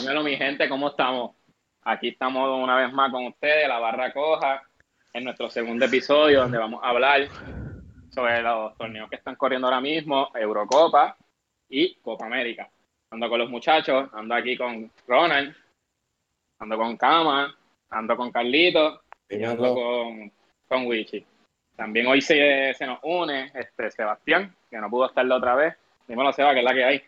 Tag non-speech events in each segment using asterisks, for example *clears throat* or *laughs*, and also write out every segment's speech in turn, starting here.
Dímelo, mi gente, ¿cómo estamos? Aquí estamos una vez más con ustedes, la barra coja, en nuestro segundo episodio, donde vamos a hablar sobre los torneos que están corriendo ahora mismo, Eurocopa y Copa América. Ando con los muchachos, ando aquí con Ronald, ando con Kama, ando con Carlito y ando con, con Wichi. También hoy se, se nos une este Sebastián, que no pudo estar la otra vez. Dímelo, Seba, que es la que hay.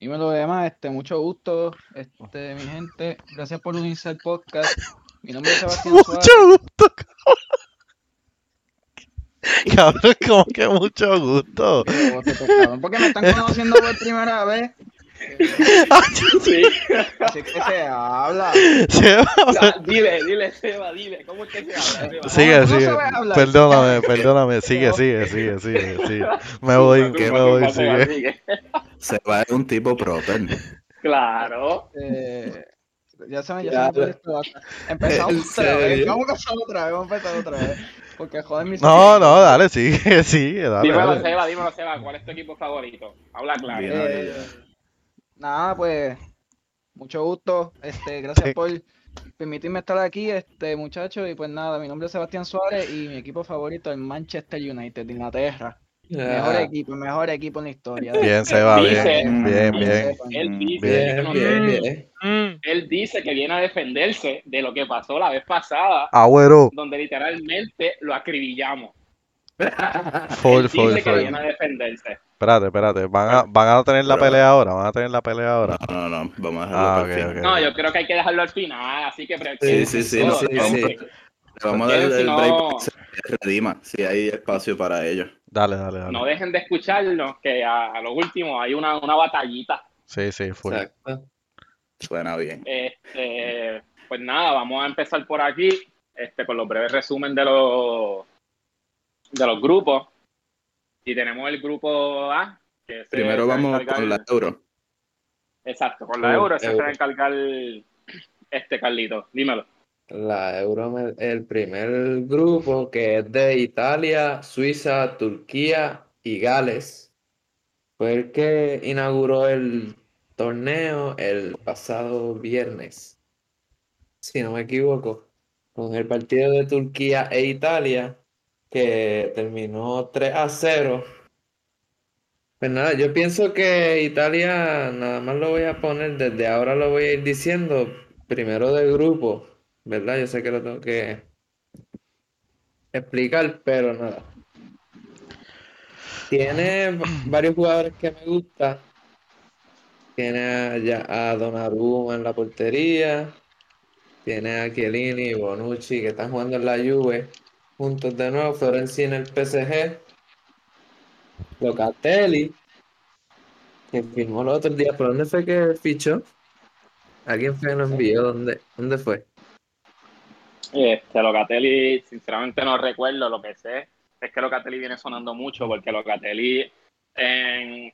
Dímelo demás, este, mucho gusto, este, mi gente. Gracias por unirse al podcast. Mi nombre es Sebastián Suárez. Mucho gusto, *laughs* cabrón. como que mucho gusto. Porque me están conociendo por primera vez. *laughs* Sí. Así que se habla. Seba, dile, dile, Seba, dile, ¿cómo es que se habla? Seba? Sigue, ¿Cómo no sigue. Perdóname, perdóname. *laughs* Sigue, sigue, sigue, sigue, sigue. *laughs* Me voy, Zumba, me voy, Seba, sigue. sigue. Se va a un tipo proper. Claro. Eh, ya se me ya Ya, se me olvidó esto. Empezamos ¿En otra vez. Vamos a empezar otra vez. Vamos a empezar otra vez. Porque joder mis No, no, dale, sigue, sigue, dale. Dímelo, dale. Seba, dímelo, Seba, ¿cuál es tu equipo favorito? Habla claro. Eh, nada, pues mucho gusto. Este, gracias Sí. por permitirme estar aquí, este muchacho. Y pues nada, mi nombre es Sebastián Suárez y mi equipo favorito es Manchester United de Inglaterra. Mejor Ah, equipo, mejor equipo en la historia. Bien, Seba, bien, Dice- bien, bien. sepan. Él dice, Bien, bien. él dice que viene a defenderse de lo que pasó la vez pasada, Agüero, donde literalmente lo acribillamos. Full, full, dice que full. viene a defenderse. Espérate, espérate. ¿Van a, van a tener la Pero- pelea ahora? ¿Van a tener la pelea ahora? No, no, no. Vamos a dejarlo Ah, para ok, el final. ok. No, yo creo que hay que dejarlo al final, así que... Sí, sí, sí, no, sí, vamos- sí. Vamos a dar el break que se redima, si hay espacio para ellos. Dale, dale, dale. No dejen de escucharnos, que a, a lo último hay una, una batallita. Sí, sí, full. Exacto. Suena bien. Este, pues nada, vamos a empezar por aquí, este, con los breves resumen de los de los grupos. Y tenemos el grupo A. Que se- Primero se vamos encargar- con la euro. Exacto, con la Uh, euro, se va a euro. encargar este Carlito. Dímelo. La Euro, el primer grupo que es de Italia, Suiza, Turquía y Gales. Fue el que inauguró el torneo el pasado viernes, si no me equivoco, con el partido de Turquía e Italia, que terminó 3 a 0. Pues nada, yo pienso que Italia, nada más lo voy a poner, desde ahora lo voy a ir diciendo, primero del grupo. ¿verdad? Yo sé que lo tengo que explicar, pero nada. Tiene varios jugadores que me gustan. Tiene ya a Donnarumma en la portería. Tiene a Chiellini y Bonucci que están jugando en la Juve juntos de nuevo. Florenzi en el PSG. Locatelli que firmó el otro día. ¿Por dónde fue que fichó? ¿Alguien fue que lo envió? ¿Dónde, dónde fue? Este, Locatelli, sinceramente no recuerdo, lo que sé es que Locatelli viene sonando mucho porque Locatelli en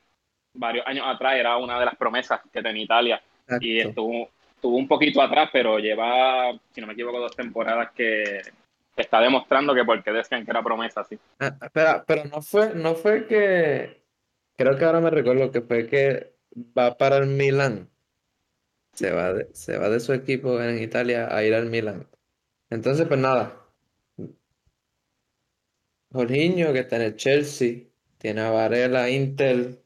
varios años atrás era una de las promesas que tenía Italia y estuvo, estuvo un poquito atrás, pero lleva, si no me equivoco, dos temporadas que está demostrando que porque decían que era promesa, sí. Ah, pero no fue, no fue que, creo que ahora me recuerdo que fue que va para el Milan. Se va de, se va de su equipo en Italia a ir al Milan. Entonces, pues nada. Jorginho, que está en el Chelsea, tiene a Varela, Inter,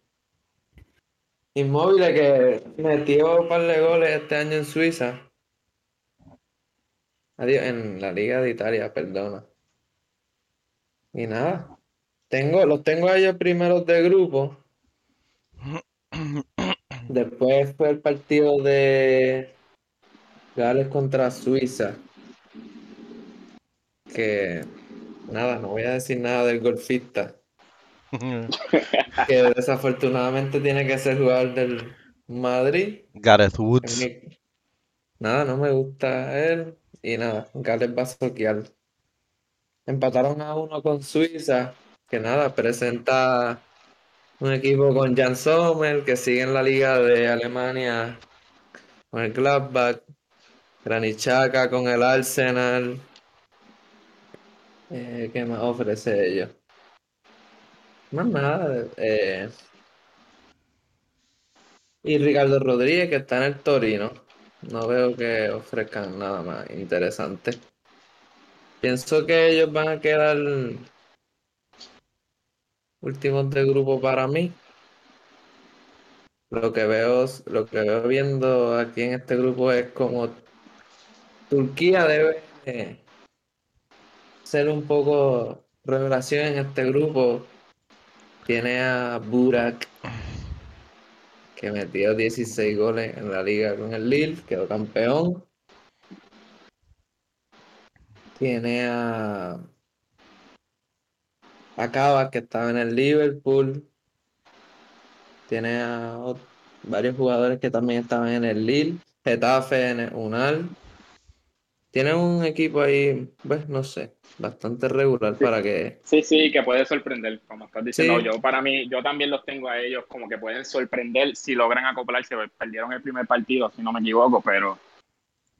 Inmóvil, que metió un par de goles este año en Suiza. Adiós, en la Liga de Italia, perdona. Y nada. Tengo, los tengo a ellos primeros de grupo. *coughs* Después fue el partido de Gales contra Suiza. Que nada, no voy a decir nada del golfista. Que *laughs* desafortunadamente tiene que ser jugador del Madrid. Gareth Woods. mi- Nada, no me gusta él. Y nada, Gales va a. Empataron a uno con Suiza, que nada, presenta un equipo con Jan Sommer, que sigue en la liga de Alemania con el Gladbach, Granit Xhaka con el Arsenal. Eh, ¿qué más ofrece ellos? Más nada. eh, Y Ricardo Rodríguez, que está en el Torino. No veo que ofrezcan nada más interesante. Pienso que ellos van a quedar últimos de grupo para mí. Lo que veo, lo que veo viendo aquí en este grupo es como Turquía debe eh, ser un poco revelación en este grupo. Tiene a Burak, que metió 16 goles en la liga con el Lille, quedó campeón. Tiene a Acaba, que estaba en el Liverpool. Tiene a varios jugadores que también estaban en el Lille. Getafe en el Unal. Tiene un equipo ahí, pues no sé, bastante regular Sí. para que. Sí, sí, que puede sorprender, como estás diciendo. Sí. Yo, para mí, yo también los tengo a ellos como que pueden sorprender si logran acoplarse. Perdieron el primer partido, si no me equivoco, pero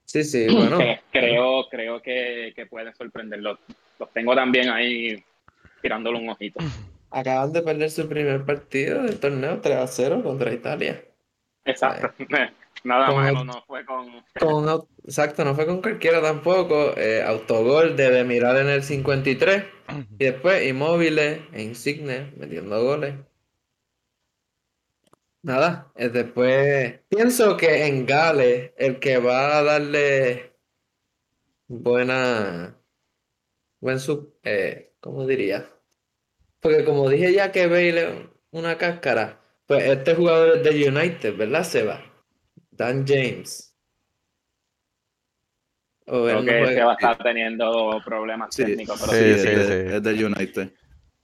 Sí, sí, *clears throat* bueno. creo, creo que, que pueden sorprender. Los, los tengo también ahí tirándole un ojito. *clears throat* Acaban de perder su primer partido del torneo 3 a 0 contra Italia. Exacto. *laughs* Nada malo, no fue con. *laughs* Exacto, no fue con cualquiera tampoco. eh, autogol de Demiral en el 53. Y después Inmóviles e Insigne metiendo goles. Nada, eh, después pienso que en Gales el que va a darle buena, buen sub, eh, ¿cómo diría? Porque como dije ya que Bale una cáscara, pues este jugador es de United, ¿verdad, Seba? Dan James. O él Creo no que juega- se va a estar teniendo problemas Sí, técnicos, pero Sí, sí, es, sí, de- sí. es del United.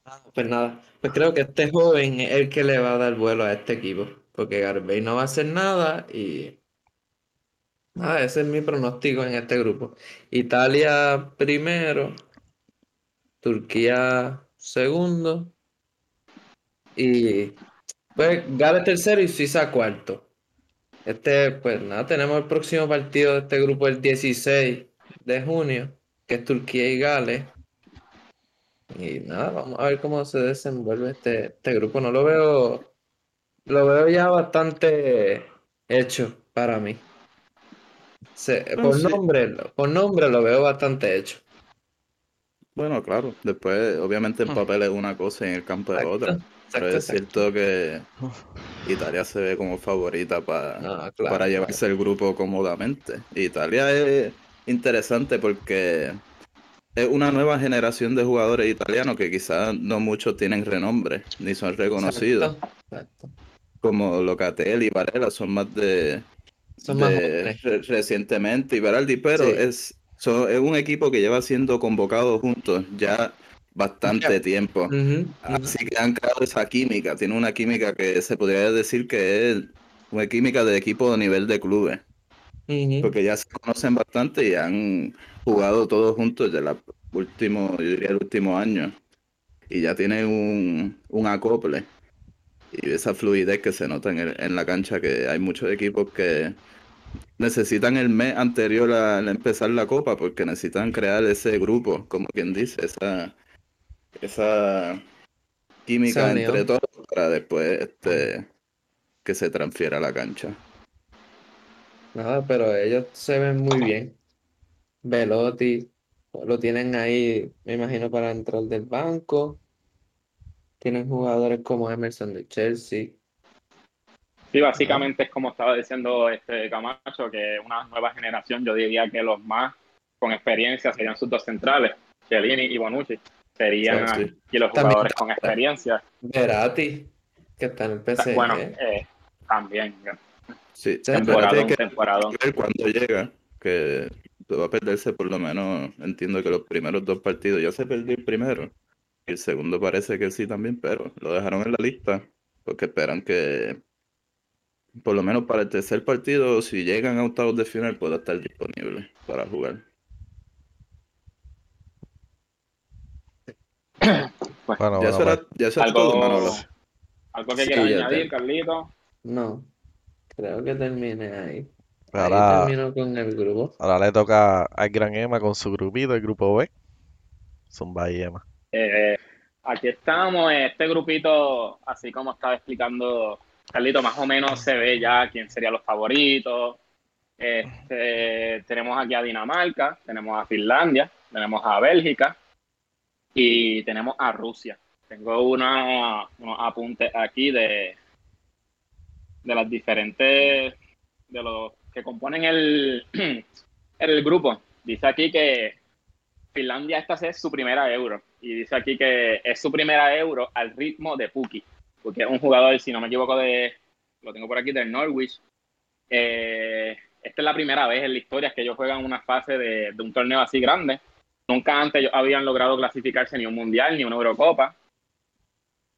Ah, Pues nada, pues creo que este joven es el que le va a dar vuelo a este equipo, porque Garbey no va a hacer nada y nada, ese es mi pronóstico en este grupo. Italia primero, Turquía segundo y pues Gales tercero y Suiza cuarto. Este, pues nada, tenemos el próximo partido de este grupo el 16 de junio, que es Turquía y Gales. Y nada, vamos a ver cómo se desenvuelve este, este grupo. No lo veo, lo veo ya bastante hecho para mí. Se- Bueno, por sí. nombre, por nombre lo veo bastante hecho. Bueno, claro. Después, obviamente, el papel es una cosa y en el campo es otra. Pero es cierto que Italia se ve como favorita para, claro, para claro. llevarse el grupo cómodamente. Italia es interesante porque es una nueva generación de jugadores italianos que quizás no muchos tienen renombre ni son reconocidos, Exacto, exacto. como Locatelli y Varela son más de, Son más de jóvenes. re- recientemente y Berardi, pero Sí. es, es un equipo que lleva siendo convocado juntos ya bastante tiempo. Así que han creado esa química, tiene una química que se podría decir que es una química de equipo de nivel de clubes, porque ya se conocen bastante y han jugado todos juntos desde el último, yo diría el último año, y ya tienen un, un acople y esa fluidez que se nota en, el- en la cancha, que hay muchos equipos que necesitan el mes anterior a, a empezar la copa porque necesitan crear ese grupo, como quien dice, esa, esa química Esa unión. entre todos para después este, que se transfiera a la cancha. Nada, pero ellos se ven muy bien. Velotti lo tienen ahí, me imagino, para entrar del banco. Tienen jugadores como Emerson de Chelsea. Sí, básicamente es como estaba diciendo este Camacho, que una nueva generación, yo diría que los más con experiencia serían sus dos centrales, Chiellini y Bonucci. Serían Sí, sí. aquí los jugadores con experiencia. Verratti, que está en el PSG. Bueno, eh, también. Sí, Temporadón, que ver cuando llega, que va a perderse por lo menos, entiendo que los primeros dos partidos, ya se perdió el primero, y el segundo parece que sí también, pero lo dejaron en la lista, porque esperan que por lo menos para el tercer partido, si llegan a octavos de final, pueda estar disponible para jugar. *coughs* Bueno, ya bueno, eso era, pues, ya eso era todo, Manolo. Algo, algo que Sí, quieras añadir, te- Carlito. No, creo que termine ahí. Ahí ahora, termino con el grupo. ahora le toca al Gran Emma con su grupito, el grupo B. Zumba y Emma. Eh, aquí estamos, este grupito, así como estaba explicando Carlito, más o menos se ve ya quién serían los favoritos. Este, tenemos aquí a Dinamarca, tenemos a Finlandia, tenemos a Bélgica y tenemos a Rusia. Tengo una, unos apuntes aquí de, de las diferentes, de los que componen el, *clears throat* el grupo. Dice aquí que Finlandia esta es su primera euro y dice aquí que es su primera euro al ritmo de Puki, porque es un jugador, si no me equivoco, de, lo tengo por aquí, del Norwich. Eh, esta es la primera vez en la historia que ellos juegan una fase de, un torneo así grande. Nunca antes ellos habían logrado clasificarse ni un mundial ni una Eurocopa.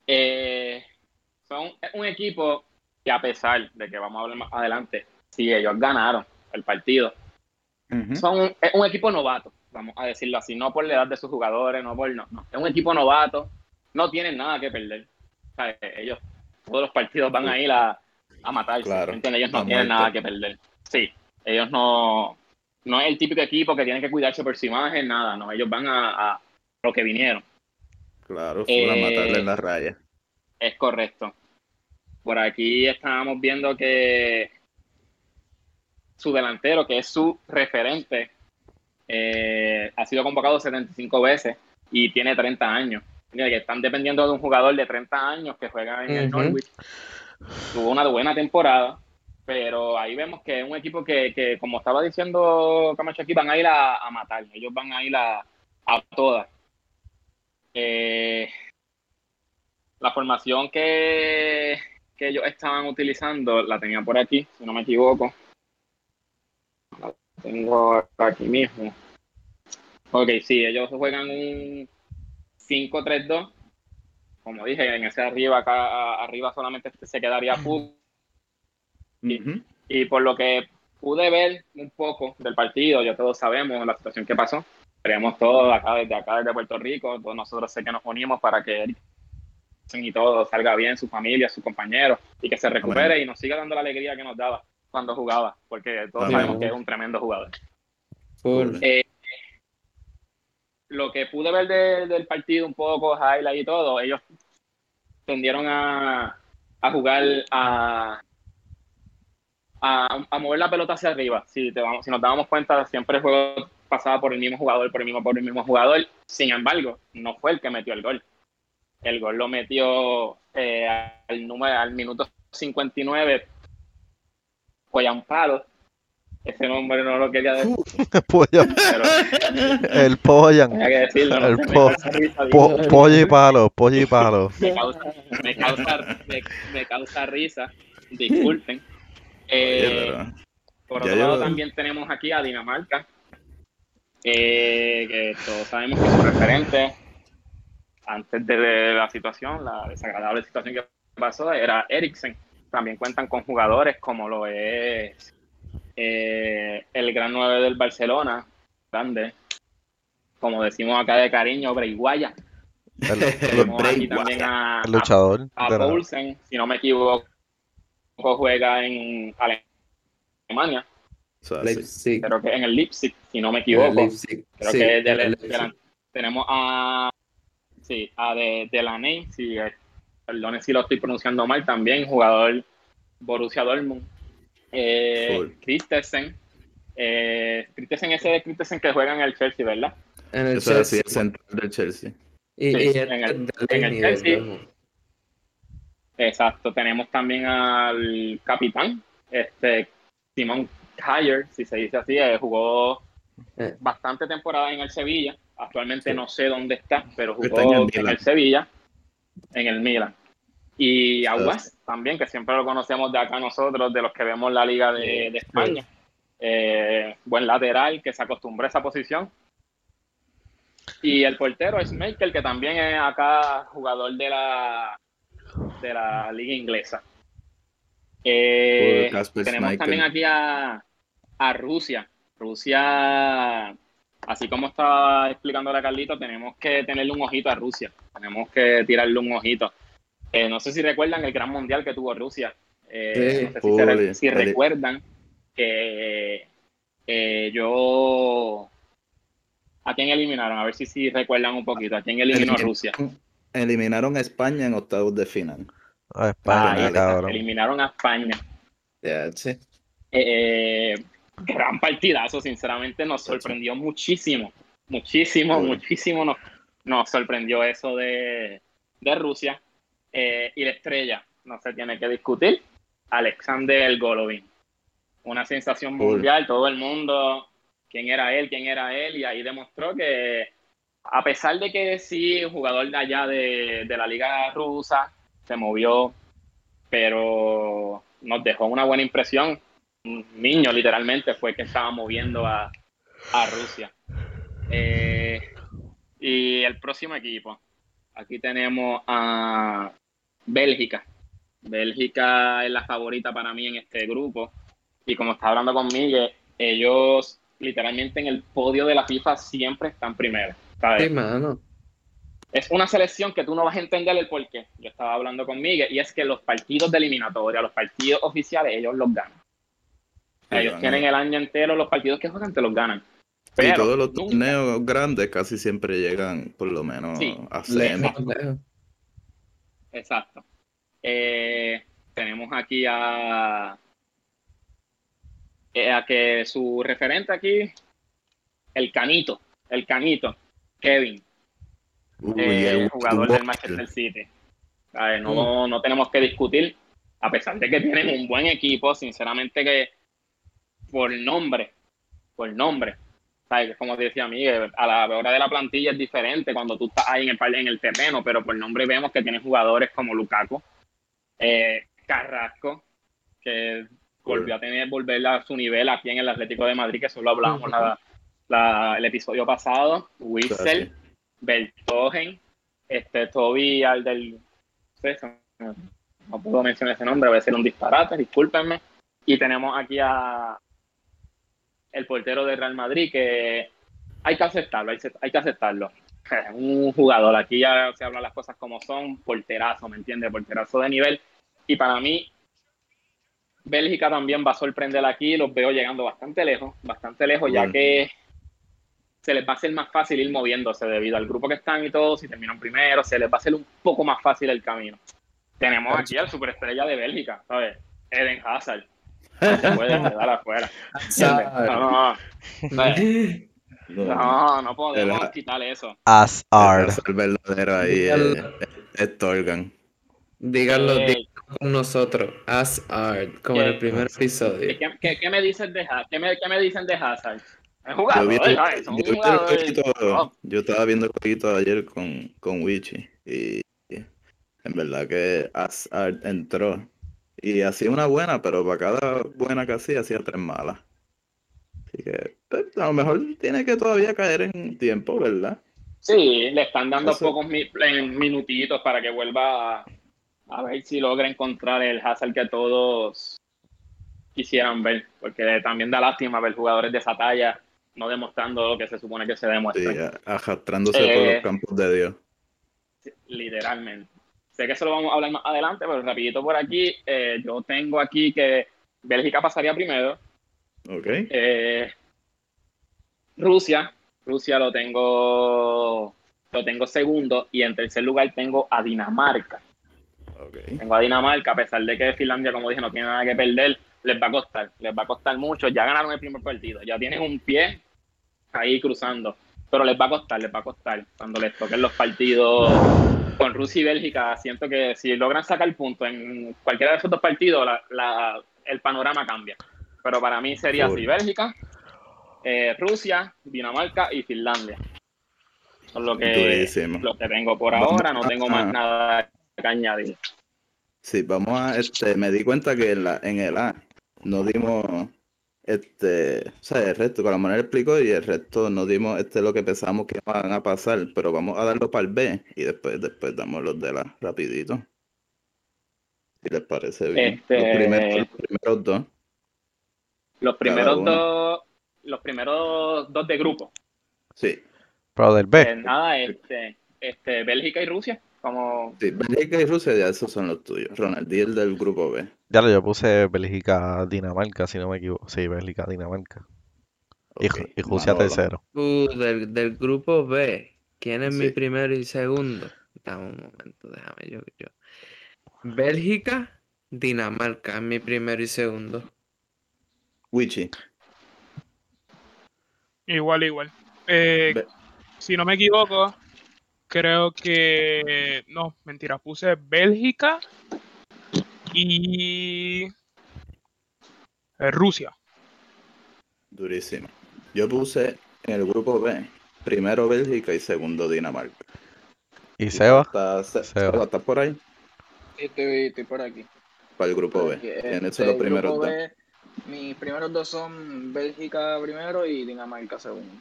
Eh, son un equipo que a pesar de que vamos a hablar más adelante, si ellos ganaron el partido, son es un equipo novato, vamos a decirlo así, no por la edad de sus jugadores, no por no, es un equipo novato, no tienen nada que perder. ellos todos los partidos van a ir a, a matarse, claro, ellos no tienen nada que perder. Sí, ellos no, no es el típico equipo que tiene que cuidarse por su imagen, nada, no, ellos van a, lo que vinieron. Claro, fue a matarle en la raya. Es correcto. Por aquí estábamos viendo que su delantero, que es su referente, eh, ha sido convocado 75 veces y tiene 30 años. Que están dependiendo de un jugador de 30 años que juega en el Norwich. Tuvo una buena temporada, pero ahí vemos que es un equipo que, como estaba diciendo Camacho aquí, van a ir a, matar, ellos van a ir a, a todas. Eh, la formación que, que ellos estaban utilizando la tenía por aquí, si no me equivoco. La tengo aquí mismo. Ok, sí, ellos juegan un 5-3-2. Como dije, en ese arriba, acá arriba solamente se quedaría Pug y, por lo que pude ver un poco del partido, ya todos sabemos la situación que pasó. Queremos todos acá desde acá, desde Puerto Rico, todos nosotros sé que nos unimos para que y todo salga bien, su familia, sus compañeros, y que se recupere y nos siga dando la alegría que nos daba cuando jugaba, porque todos sabemos que es un tremendo jugador. Eh, lo que pude ver del partido un poco, highlight y todo, ellos tendieron a, a jugar a, a, mover la pelota hacia arriba. Si, te vamos, si nos dábamos cuenta, siempre el juego pasaba por el mismo jugador, por el mismo, por el mismo jugador. Sin embargo, no fue el que metió el gol. El gol lo metió eh, al, número, al minuto 59, Poyampado. Ese nombre no lo quería decir. *laughs* el Poyan. el pollo y palo, pollo y palo. Me causa, me causa, me causa risa. Disculpen. Eh, por otro lado, también tenemos aquí a Dinamarca, eh, que todos sabemos que su referente antes de la situación, la desagradable situación que pasó, era Eriksen. También cuentan con jugadores como lo es eh, el gran 9 del Barcelona, grande, como decimos acá de cariño, Breiguaya. El, aquí también a, luchador. A, Poulsen, si no me equivoco, juega en Alemania. Creo que en el Leipzig, si no me equivoco. Creo que tenemos a, sí, a de, de la Ney, si, perdone si lo estoy pronunciando mal, también jugador Borussia Dortmund. Eh, Christensen. Eh, Christensen ese de Christensen que juega en el Chelsea, ¿verdad? En el Chelsea. el central del Chelsea. Y, en, el, en el Chelsea. Exacto, tenemos también al capitán, este Simon Kyer, si se dice así, eh, jugó eh. bastante temporada en el Sevilla. Actualmente no sé dónde está, pero jugó en el, Sevilla, en el Milan. Y Aguas también, que siempre lo conocemos de acá nosotros, de los que vemos la Liga de, España. Eh, buen lateral que se acostumbró a esa posición. Y el portero es Michael, que también es acá jugador de la de la liga inglesa. Eh, tenemos también aquí a, Rusia. Rusia, así como estaba explicando la Carlito, tenemos que tenerle un ojito a Rusia. Tenemos que tirarle un ojito. Eh, no sé si recuerdan el gran mundial que tuvo Rusia. Eh, no sé si, recuerdan que yo ¿A quién eliminaron? A ver si, si recuerdan un poquito. ¿A quién eliminó Rusia? Eliminaron a España en octavos de final. Ah, España, cabrón. eliminaron a España. Ya, sí. Eh, gran partidazo, sinceramente nos sorprendió muchísimo, muchísimo, Uy. muchísimo nos, nos sorprendió eso de, de Rusia. Eh, y la estrella, no se tiene que discutir, Alexander Golovin. Una sensación Uy. mundial, todo el mundo, quién era él, quién era él, y ahí demostró que a pesar de que sí, un jugador de allá de, de la liga rusa, se movió, pero nos dejó una buena impresión un niño literalmente fue que estaba moviendo a, a Rusia. Eh, y el próximo equipo, aquí tenemos a Bélgica. Bélgica es la favorita para mí en este grupo. Y como está hablando conmigo, ellos literalmente en el podio de la FIFA siempre están primero. ¿Sabes? Sí, mano. Es una selección que tú no vas a entender el porqué. Yo estaba hablando con Miguel y es que los partidos de eliminatoria, los partidos oficiales, ellos los ganan. Sí, Ellos tienen el año entero, los partidos que juegan te los ganan. Y Pero todos los nunca- torneos grandes casi siempre llegan por lo menos Sí, a semi. lejos. Exacto. Eh, tenemos aquí a, eh, a que su referente aquí, el Canito, el Canito, Kevin, Uy, eh, el jugador del Manchester City. No, no tenemos que discutir, a pesar de que tienen un buen equipo, sinceramente que por nombre, por nombre, ¿sabes? Como decía Miguel, a la hora de la plantilla es diferente cuando tú estás ahí en el, en el terreno, pero por nombre vemos que tienen jugadores como Lukaku, eh, Carrasco, que volvió a tener, volver a su nivel aquí en el Atlético de Madrid, que solo hablábamos la- la- el episodio pasado, Witzel, Bertogen, este, Toby al del... no No puedo mencionar ese nombre, voy a ser un disparate, discúlpenme. Y tenemos aquí a el portero de Real Madrid que hay que aceptarlo, hay, hay que aceptarlo. *laughs* Un jugador, aquí ya se hablan las cosas como son, porterazo, ¿me entiendes? Porterazo de nivel. Y para mí, Bélgica también va a sorprender aquí, los veo llegando bastante lejos, bastante lejos, ya Bueno. que se les va a hacer más fácil ir moviéndose debido al grupo que están y todo, si terminan primero, se les va a hacer un poco más fácil el camino. Tenemos aquí al superestrella de Bélgica, ¿sabes? Eden Hazard. *laughs* No se puede quedar afuera. No, no. No, no, no podemos quitar eso. As-Ard. el verdadero ahí es, es Torgan. Díganlo, Eh, díganlo con nosotros. As art, como en el primer episodio. ¿Qué, qué, qué me dicen de Hazard? ¿Qué me, qué me dicen de Hazard? Yo, estaba viendo el jueguito ayer con, con Wichi y, y en verdad que Asard entró y hacía una buena, pero para cada buena que hacía, hacía tres malas. Así que pues, a lo mejor tiene que todavía caer en tiempo, ¿verdad? Sí, le están dando Eso- pocos mi- minutitos para que vuelva a, a ver si logra encontrar el Hazard que todos quisieran ver, porque también da lástima ver jugadores de esa talla no demostrando lo que se supone que se Sí, demuestra, a- arrastrándose por Eh, los campos de Dios. literalmente. Sé que eso lo vamos a hablar más adelante, pero rapidito por aquí, eh, yo tengo aquí que Bélgica pasaría primero, ¿Ok? Eh, Rusia, Rusia lo tengo, lo tengo segundo y en tercer lugar tengo a Dinamarca. Ok. Tengo a Dinamarca, a pesar de que Finlandia, como dije, no tiene nada que perder, les va a costar, les va a costar mucho. Ya ganaron el primer partido, ya tienen un pie ahí cruzando, pero les va a costar, les va a costar. Cuando les toquen los partidos con Rusia y Bélgica, siento que si logran sacar puntos en cualquiera de esos dos partidos, la- la- el panorama cambia. Pero para mí sería así, Bélgica, eh, Rusia, Dinamarca y Finlandia. Son lo que, lo que tengo por ahora, no tengo más a- nada que añadir. Sí, vamos a, este, me di cuenta que en, la, en el A no dimos, este, o sea, el resto, con la manera explicó y el resto no dimos, este, lo que pensamos que van a pasar, pero vamos a darlo para el B y después, después damos los de la rapidito. Si les parece bien. Este- Los primeros, los primeros dos. Los primeros dos, los primeros dos de grupo. Sí, Pero del B. Eh, nada, este, este, Bélgica y Rusia, como sí, Bélgica y Rusia ya esos son los tuyos. Ronald, y el del grupo B. Ya lo yo puse Bélgica, Dinamarca, si no me equivoco. Sí, Bélgica, Dinamarca. Y, Rusia Manolo. tercero. Uh, del, del grupo B, ¿quién es mi primero y segundo? Dame un momento, déjame yo. yo. Bélgica, Dinamarca, mi primero y segundo. Wichi. Igual, igual. Eh, si no me equivoco, creo que. No, mentira, puse Bélgica y. eh, Rusia. Durísimo. Yo puse en el grupo B, primero Bélgica y segundo Dinamarca. ¿Y Seba? ¿Está, Se- Seba. ¿estás por ahí? Sí, estoy, estoy por aquí. Para el grupo B. Porque, ¿Quiénes este, son los el primeros grupo dos? B, mis primeros dos son Bélgica primero y Dinamarca segundo.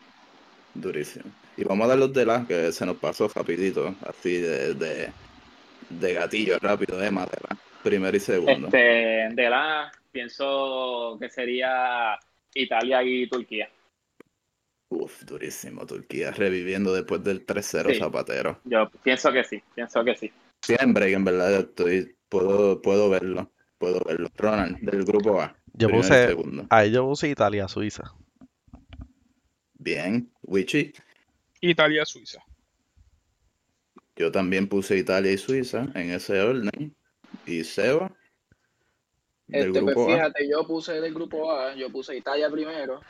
Durísimo. Y vamos a dar los de la que se nos pasó rapidito, así de, de, de gatillo rápido, de madera. Primero y segundo. Este, de la, pienso que sería Italia y Turquía. Uf, durísimo. Turquía reviviendo después del 3-0 Sí. Zapatero. Yo pienso que sí, pienso que sí. Siempre, en verdad, estoy, puedo, puedo verlo. Puedo verlo. Ronald, del grupo A. Yo puse, ahí yo puse Italia, Suiza. Bien. Wichi. Italia, Suiza. Yo también puse Italia y Suiza en ese orden. Y Seba. Del Este, pues A. fíjate, yo puse del grupo A, yo puse Italia primero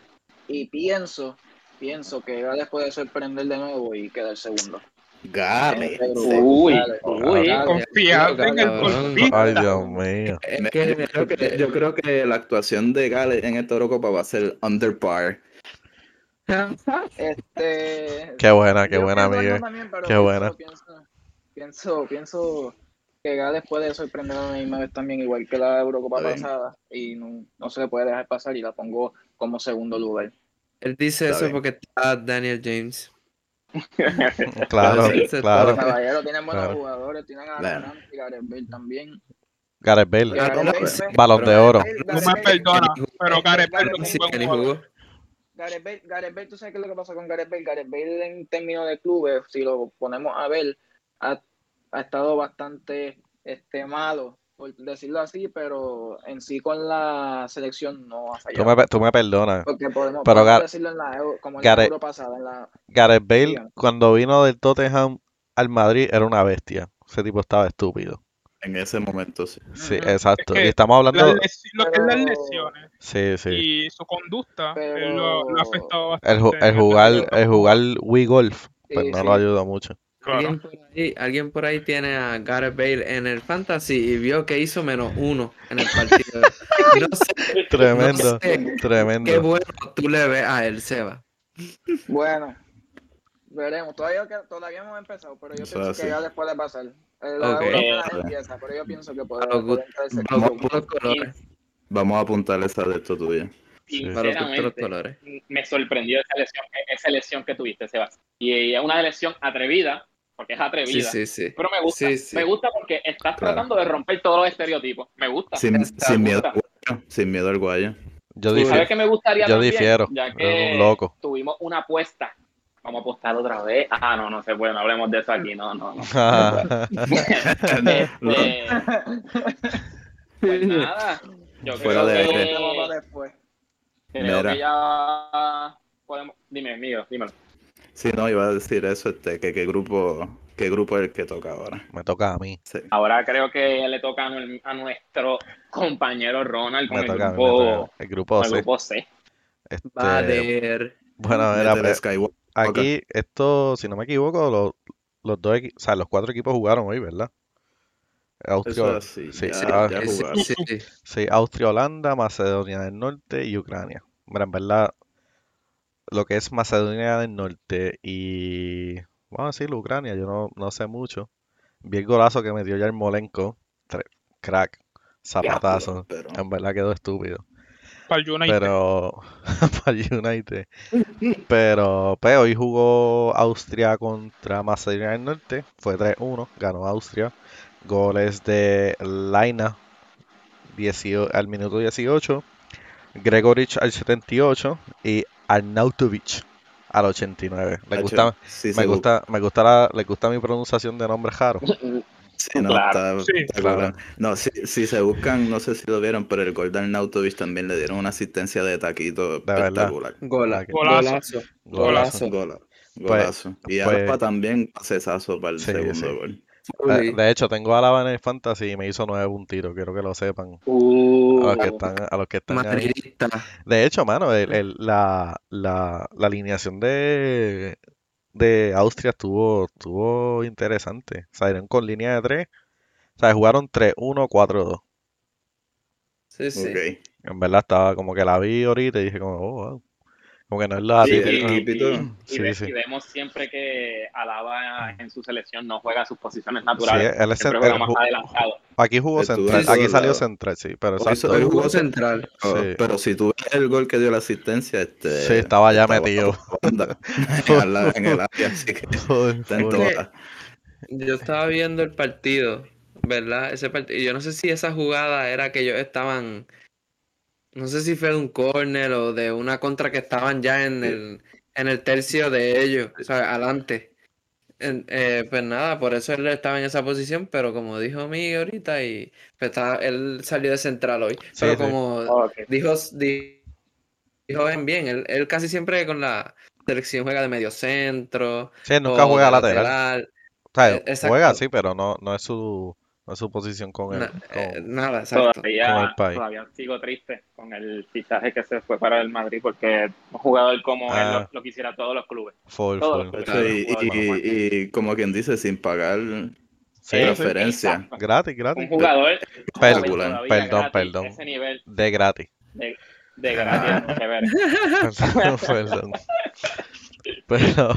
y pienso, pienso que Gales puede sorprender de nuevo y quedar segundo. Gale. Este Uy, Gales, uy. Gales. Confiante en el cabrón. golfista. Ay, Dios mío. Es Me- que yo, creo que, yo creo que la actuación de Gale en esta Eurocopa va a ser under par. Este, Qué buena, qué buena, también, pero Qué pienso- buena. Pienso, pienso, pienso que Gales puede sorprender a la misma vez también, igual que la Eurocopa bien. pasada, y no, no se le puede dejar pasar y la pongo como segundo lugar. él dice Está eso bien. porque está Daniel James. Claro, claro. está- Caballero, tienen buenos Claro. jugadores, tienen a Claro. Gareth y Gareth Bale también. Gareth Bale, Ah, Gareth no, Bale- pues, balón de Gareth oro. Bale- Gareth me Bale- perdonas, pero Gareth Gareth Bale Bale- es un buen jugador. Gareth Bale, Gareth Bale, tú sabes qué es lo que pasa con Gareth Bale. Gareth Bale en términos de clubes, si lo ponemos a ver, ha, ha estado bastante este, malo, por decirlo así, pero en sí con la selección no ha Tú fallado. me, tú me perdonas. Porque podemos, Pero podemos Gar- decirlo en la Euro- como en Gareth- la Euro pasada, en la Gareth Bale, cuando vino del Tottenham al Madrid, era una bestia. Ese tipo estaba estúpido. En ese momento, sí. Sí, exacto. Es Y estamos hablando. lo que es las lesiones Sí, sí. y su conducta Pero- él lo, lo ha afectado El, bastante. el jugar, el jugar Wii Golf, pues Sí, no sí. lo ayuda mucho. Claro. ¿Alguien por, ahí, alguien por ahí tiene a Gareth Bale en el Fantasy y vio que hizo menos uno en el partido. *laughs* No sé, Tremendo, no sé qué tremendo. bueno tú le ves a él, Seba. Bueno, veremos. Todavía, que- todavía no hemos empezado, pero yo pienso que Gales puede pasar. Eh, La Ok. Euro apenas empieza, pero yo pienso que ese Vamos. Vamos a apuntar esa de esto tuya. Sí. De Sinceramente, colores. me sorprendió esa elección, esa elección que tuviste, Sebastián. Y es una elección atrevida, porque es Sí, atrevida. sí, sí. Pero me gusta, Sí, sí. me gusta porque estás Claro. tratando de romper todos los estereotipos. Me gusta. Sin, miedo gusta. al guayo. Sin miedo al guayo. Yo Tú- difiero. ¿Sabes qué me gustaría Yo también? difiero, Ya que un loco. tuvimos una apuesta. Vamos a apostar otra vez. Ah, no, no se puede, no hablemos de eso aquí. No, no, no. *laughs* Este, pues *laughs* nada. Yo Fuera creo de que, después. creo Mira. que ya podemos. Dime, amigo, dímelo. Sí, no, iba a decir eso, este, que qué grupo, qué grupo es el que toca ahora. Me toca a mí. Sí. Ahora creo que le toca a, nu- a nuestro compañero Ronald con Me el toca a mí. me grupo, toca. El grupo el C. grupo C. Este, bueno, mira, Métele aquí, esto, si no me equivoco, los, los dos, o sea, los cuatro equipos jugaron hoy, ¿verdad? Austria, Eso es así. sí, ya, sí, ya ah, Sí, sí, sí. Austria, Holanda, Macedonia del Norte y Ucrania. Mira, en verdad, lo que es Macedonia del Norte y, vamos a decir, Ucrania, yo no, no sé mucho. Vi el golazo que metió Yarmolenko, crack, zapatazo. Pero, En verdad quedó estúpido. Para el United. Pero, *laughs* para el United. Pero, pues, hoy jugó Austria contra Macedonia del Norte. Fue 3-1, ganó Austria. Goles de Laina 18 al minuto 18. Gregoric al 78 y Arnautovic al 89. ¿Le gusta, sí me gusta, me gusta la, le gusta mi pronunciación de nombres raros. *laughs* Sí, no, Claro, está sí. espectacular. No, si, si se buscan, no sé si lo vieron, pero el gol de Arnautovic también le dieron una asistencia de taquito verdad. espectacular. Gola-. Golazo. Golazo. Golazo. Golazo. Gola- Golazo. y pues- Alfa también, cesazo para el Sí, segundo sí. gol. De hecho, tengo a Alaba en el Fantasy y me hizo nueve puntitos, quiero que lo sepan. Uh, A los que están, a los que están ahí. De hecho, mano, el- el- la, la, la alineación de, de Austria estuvo, estuvo interesante. Salieron con línea de tres. O sea, jugaron 3-1-4-2. Sí, sí. Ok. En verdad estaba como que la vi ahorita y dije como, oh, wow. Como que no es la Sí, típica- y, el equipito. y- y Sí, sí. y vemos siempre que Alaba en su selección no juega sus posiciones Sí, naturales. él es siempre juega él más adelantado. Aquí jugó central, en aquí salió central, sí, pero hoy Jugó central. Oh, Sí. Pero si tú ves el gol que dio la asistencia, este. Sí, estaba ya metido. banda *laughs* en el área, así que *laughs* está en todas. Yo estaba viendo el partido, ¿verdad? Ese partido. Yo no sé si esa jugada era que ellos estaban. No sé si fue de un corner o de una contra que estaban ya en el, en el tercio de ellos, o sea, adelante. En- eh, pues nada, por eso él estaba en esa posición, pero como dijo Miguel ahorita, y pues estaba- él salió de central hoy. Sí, pero sí. como Ok. dijo, di- dijo bien, bien, él, él casi siempre con la selección juega de medio centro. Sí, nunca o juega lateral. lateral. O sea, exacto. juega sí, pero no, no es su, no es su posición con él. Na- eh, con- nada, exacto. Con Todavía, el país. todavía sigo triste con el fichaje que se fue para el Madrid porque un jugador como él Ah. lo, lo quisiera todos los clubes. full, Todos full. los clubes. y, él. y- y como quien dice, sin pagar Sí, sí, exacto. gratis, Un gratis. jugador Per- joven todavía, perdón, gratis, perdón. Ese nivel De gratis. de, de gratis chévere. Perdón, perdón. *laughs* Pero,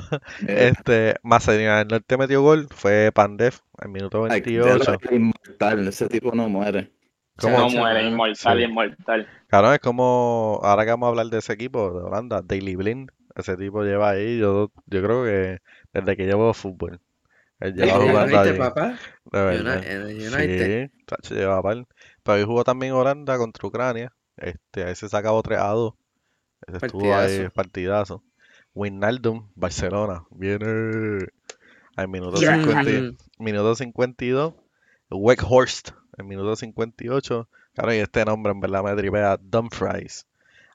Eh, este, Macedonia del Norte metió gol, fue Pandev en minuto ay, 28. es inmortal, ese tipo no muere. ¿Cómo? No muere, inmortal, Sí. inmortal. Claro, es como, ahora que vamos a hablar de ese equipo de Holanda, Daily Blind, ese tipo lleva ahí, yo, yo creo que desde que llevo fútbol, él lleva El jugando United, ahí, papá. de verdad. United. Sí, tacho, lleva par. Pero hoy jugó también Holanda contra Ucrania, este, ahí se sacaba 3 a 2, ese estuvo ahí, Partidazo. Wijnaldum, Barcelona, viene al minuto Yeah. 50 y- minuto 52, Weghorst, en minuto 58, claro, y este nombre en verdad me tripea, Dumfries,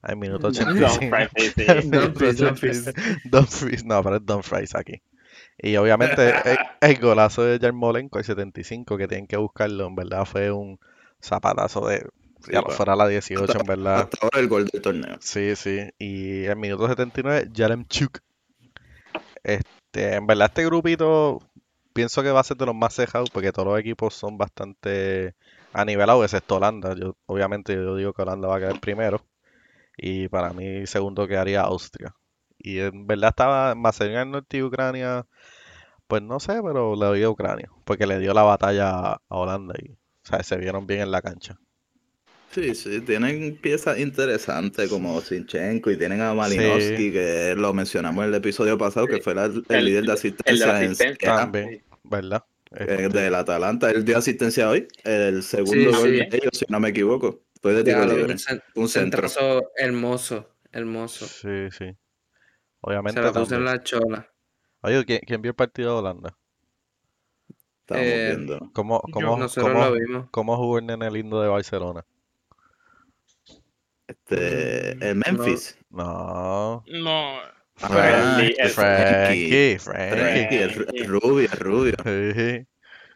al minuto Dumfries, 85. sí, sí. Al minuto Dumfries, Dumfries. 85. Dumfries, no, pero es Dumfries aquí. Y obviamente *laughs* el, el golazo de Yarmolenko, el 75, que tienen que buscarlo, en verdad fue un zapatazo de, ya pa. fuera la 18, en verdad. Hasta ahora el gol del torneo. Sí, sí. Y el minuto 79, Yaremchuk. Este, en verdad, este grupito pienso que va a ser de los más cejados porque todos los equipos son bastante anivelados, excepto Holanda. Yo, obviamente, yo digo que Holanda va a quedar primero. Y para mí, segundo quedaría Austria. Y en verdad estaba Macedonia del Norte y Ucrania. Pues no sé, pero le doy a Ucrania. Porque le dio la batalla a a Holanda y, o sea, se vieron bien en la cancha. Sí, sí, tienen piezas interesantes como Sinchenko y tienen a Malinowski, que lo mencionamos en el episodio pasado, que fue la- el, El- líder de El de asistencia, en También, ¿verdad? eh, Este, del Atalanta. Él dio asistencia hoy, el segundo Sí, gol sí. de ellos, si no me equivoco. Fue de tiro libre. un, cen- Un centro. hermoso, hermoso. Sí, sí. Se Obviamente la puso en la chola. Oye, ¿quién, quién vio el partido de Holanda? Estábamos Eh, viendo. ¿Cómo, Yo- cómo, Nosotros cómo, lo vimos. cómo jugó el nene lindo de Barcelona? Este, Mm, el Memphis. No. No, Ah, Frankie, Frankie. Frankie. El, rubio, el rubio. Sí,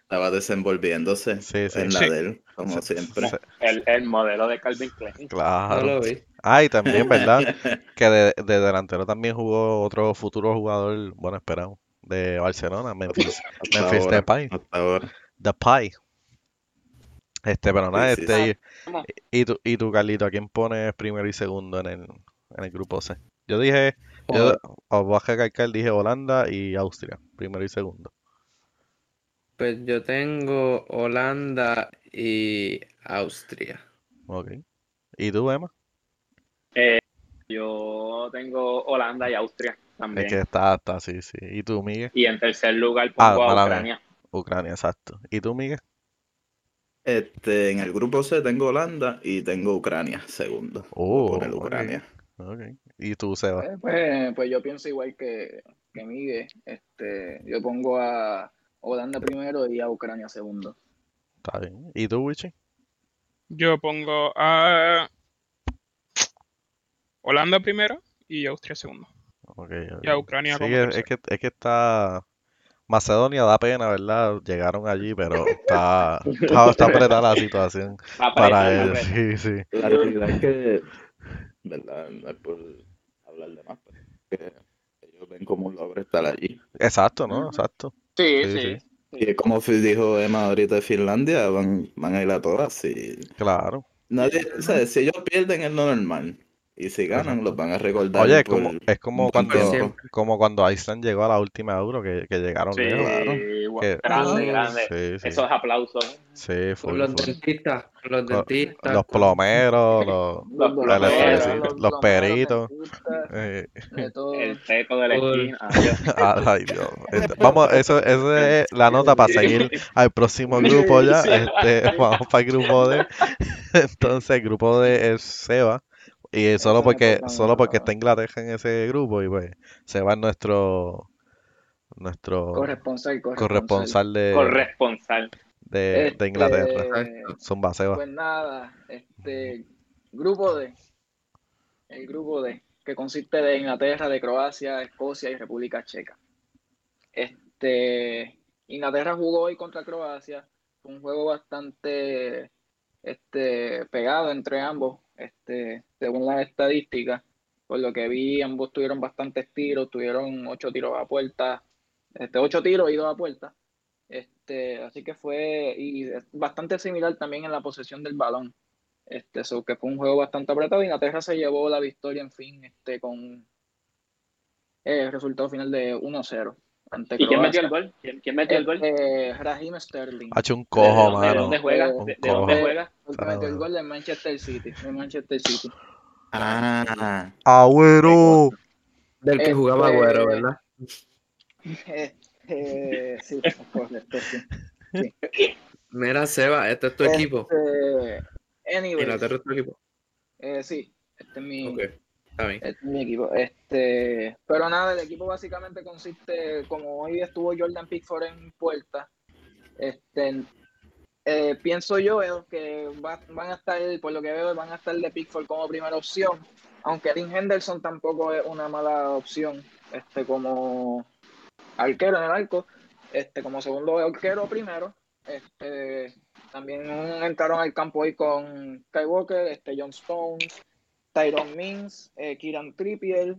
Estaba desenvolviéndose sí, sí. en la Sí. de él, como siempre. El, el modelo de Calvin Klein. No claro. lo vi. Ah, y también, *laughs* ¿verdad? Que de, de delantero también jugó otro futuro jugador, bueno, esperamos, de Barcelona, Memphis, Memphis Depay. ahora. Depay. Este, pero nada, Sí, sí, este, Y, tú, y tú, Carlito, ¿a quién pones primero y segundo en el, en el grupo C? Yo dije, yo, os voy a recalcar, dije Holanda y Austria, primero y segundo. Pues yo tengo Holanda y Austria. Ok. ¿Y tú, Emma? Yo tengo Holanda y Austria Es también. que está, está, sí, sí. ¿Y tú, Miguel? Y en tercer lugar Ah, pongo mala a. Ucrania. Ucrania, exacto. ¿Y tú, Miguel? Este, en el grupo C tengo Holanda y tengo Ucrania, segundo. Oh, ok. Ucrania. Ok. ¿Y tú, Seba? Pues, pues, pues yo pienso igual que, que Miguel. Este, yo pongo a Holanda primero y a Ucrania segundo. Está bien. ¿Y tú, Wichi? yo pongo a Holanda primero y Austria segundo. Ok, Y a. Ucrania Sí, como es, es que, es que está, Macedonia da pena, ¿verdad? Llegaron allí, pero *laughs* está, está, está apretada la situación para apretar, va a él. Sí, sí. La realidad es que, ¿verdad? No es por hablar de más, pero es que ellos ven como un logro estar allí. Exacto, ¿no? Exacto. Sí, Sí, sí. sí. Y como dijo Emma ahorita de Finlandia, van, van a ir a todas. Y Claro. nadie, o sea, si ellos pierden es lo normal. Y si ganan, los van a recordar. Oye, es por como, es como cuando, como cuando Iceland llegó a la última Euro, que, que llegaron Sí, Que- grande, Ah, grande. Sí, sí. Esos aplausos. Sí, Con full, los full. dentistas, los dentistas. Los plomeros, los, Los Los plomeros, plomeros, sí, los los peritos. eh, de. El teto de la esquina. *laughs* Ay, Dios. Este, Vamos, eso, eso es la nota para seguir al próximo grupo ya. Sí. Este, vamos para el grupo D. *laughs* Entonces, el grupo D es Seba. Y solo porque, solo porque está Inglaterra en ese grupo y pues Seba es nuestro nuestro Corresponsal, corresponsal. corresponsal de, Corresponsal. de, de Inglaterra. Este, Zumba, Seba. Pues nada, este grupo D, el grupo D, que consiste de Inglaterra, de Croacia, Escocia y República Checa. Este, Inglaterra jugó hoy contra Croacia, fue un juego bastante este, pegado entre ambos, este, según las estadísticas. Por lo que vi, ambos tuvieron bastantes tiros, tuvieron ocho tiros a puerta, este, ocho tiros y dos a puerta. Este, así que fue bastante similar también en la posesión del balón. Este, so que fue un juego bastante apretado. Inglaterra se llevó la victoria, en fin, este, con el resultado final de 1-0 ante ¿Y quién metió el gol? ¿Quién, quién metió el gol? Este, Raheem Sterling, Ha hecho un ¿De cojo, de mano. dónde juega? Un ¿De, de dónde juega? el que metió el gol de Manchester City, de Manchester City. Ah, ¡Agüero! Del que jugaba Este, Agüero, ¿verdad? Este, sí, es correcto, sí. Mira, Seba, este es tu equipo. Este, anyways, Inglaterra es tu equipo. eh, sí, este es mi, Ok, está bien. Este es mi equipo. Este, pero nada, el equipo básicamente consiste, como hoy estuvo Jordan Pickford en puerta, este, eh, pienso yo eh, que va- van a estar, por lo que veo, van a estar de Pickford como primera opción, aunque Dean Henderson tampoco es una mala opción, este, como arquero en el arco, este, como segundo arquero primero, este, también entraron al campo hoy con Kai Walker, este, John Stones, Tyron Mings, eh, Kieran Trippier,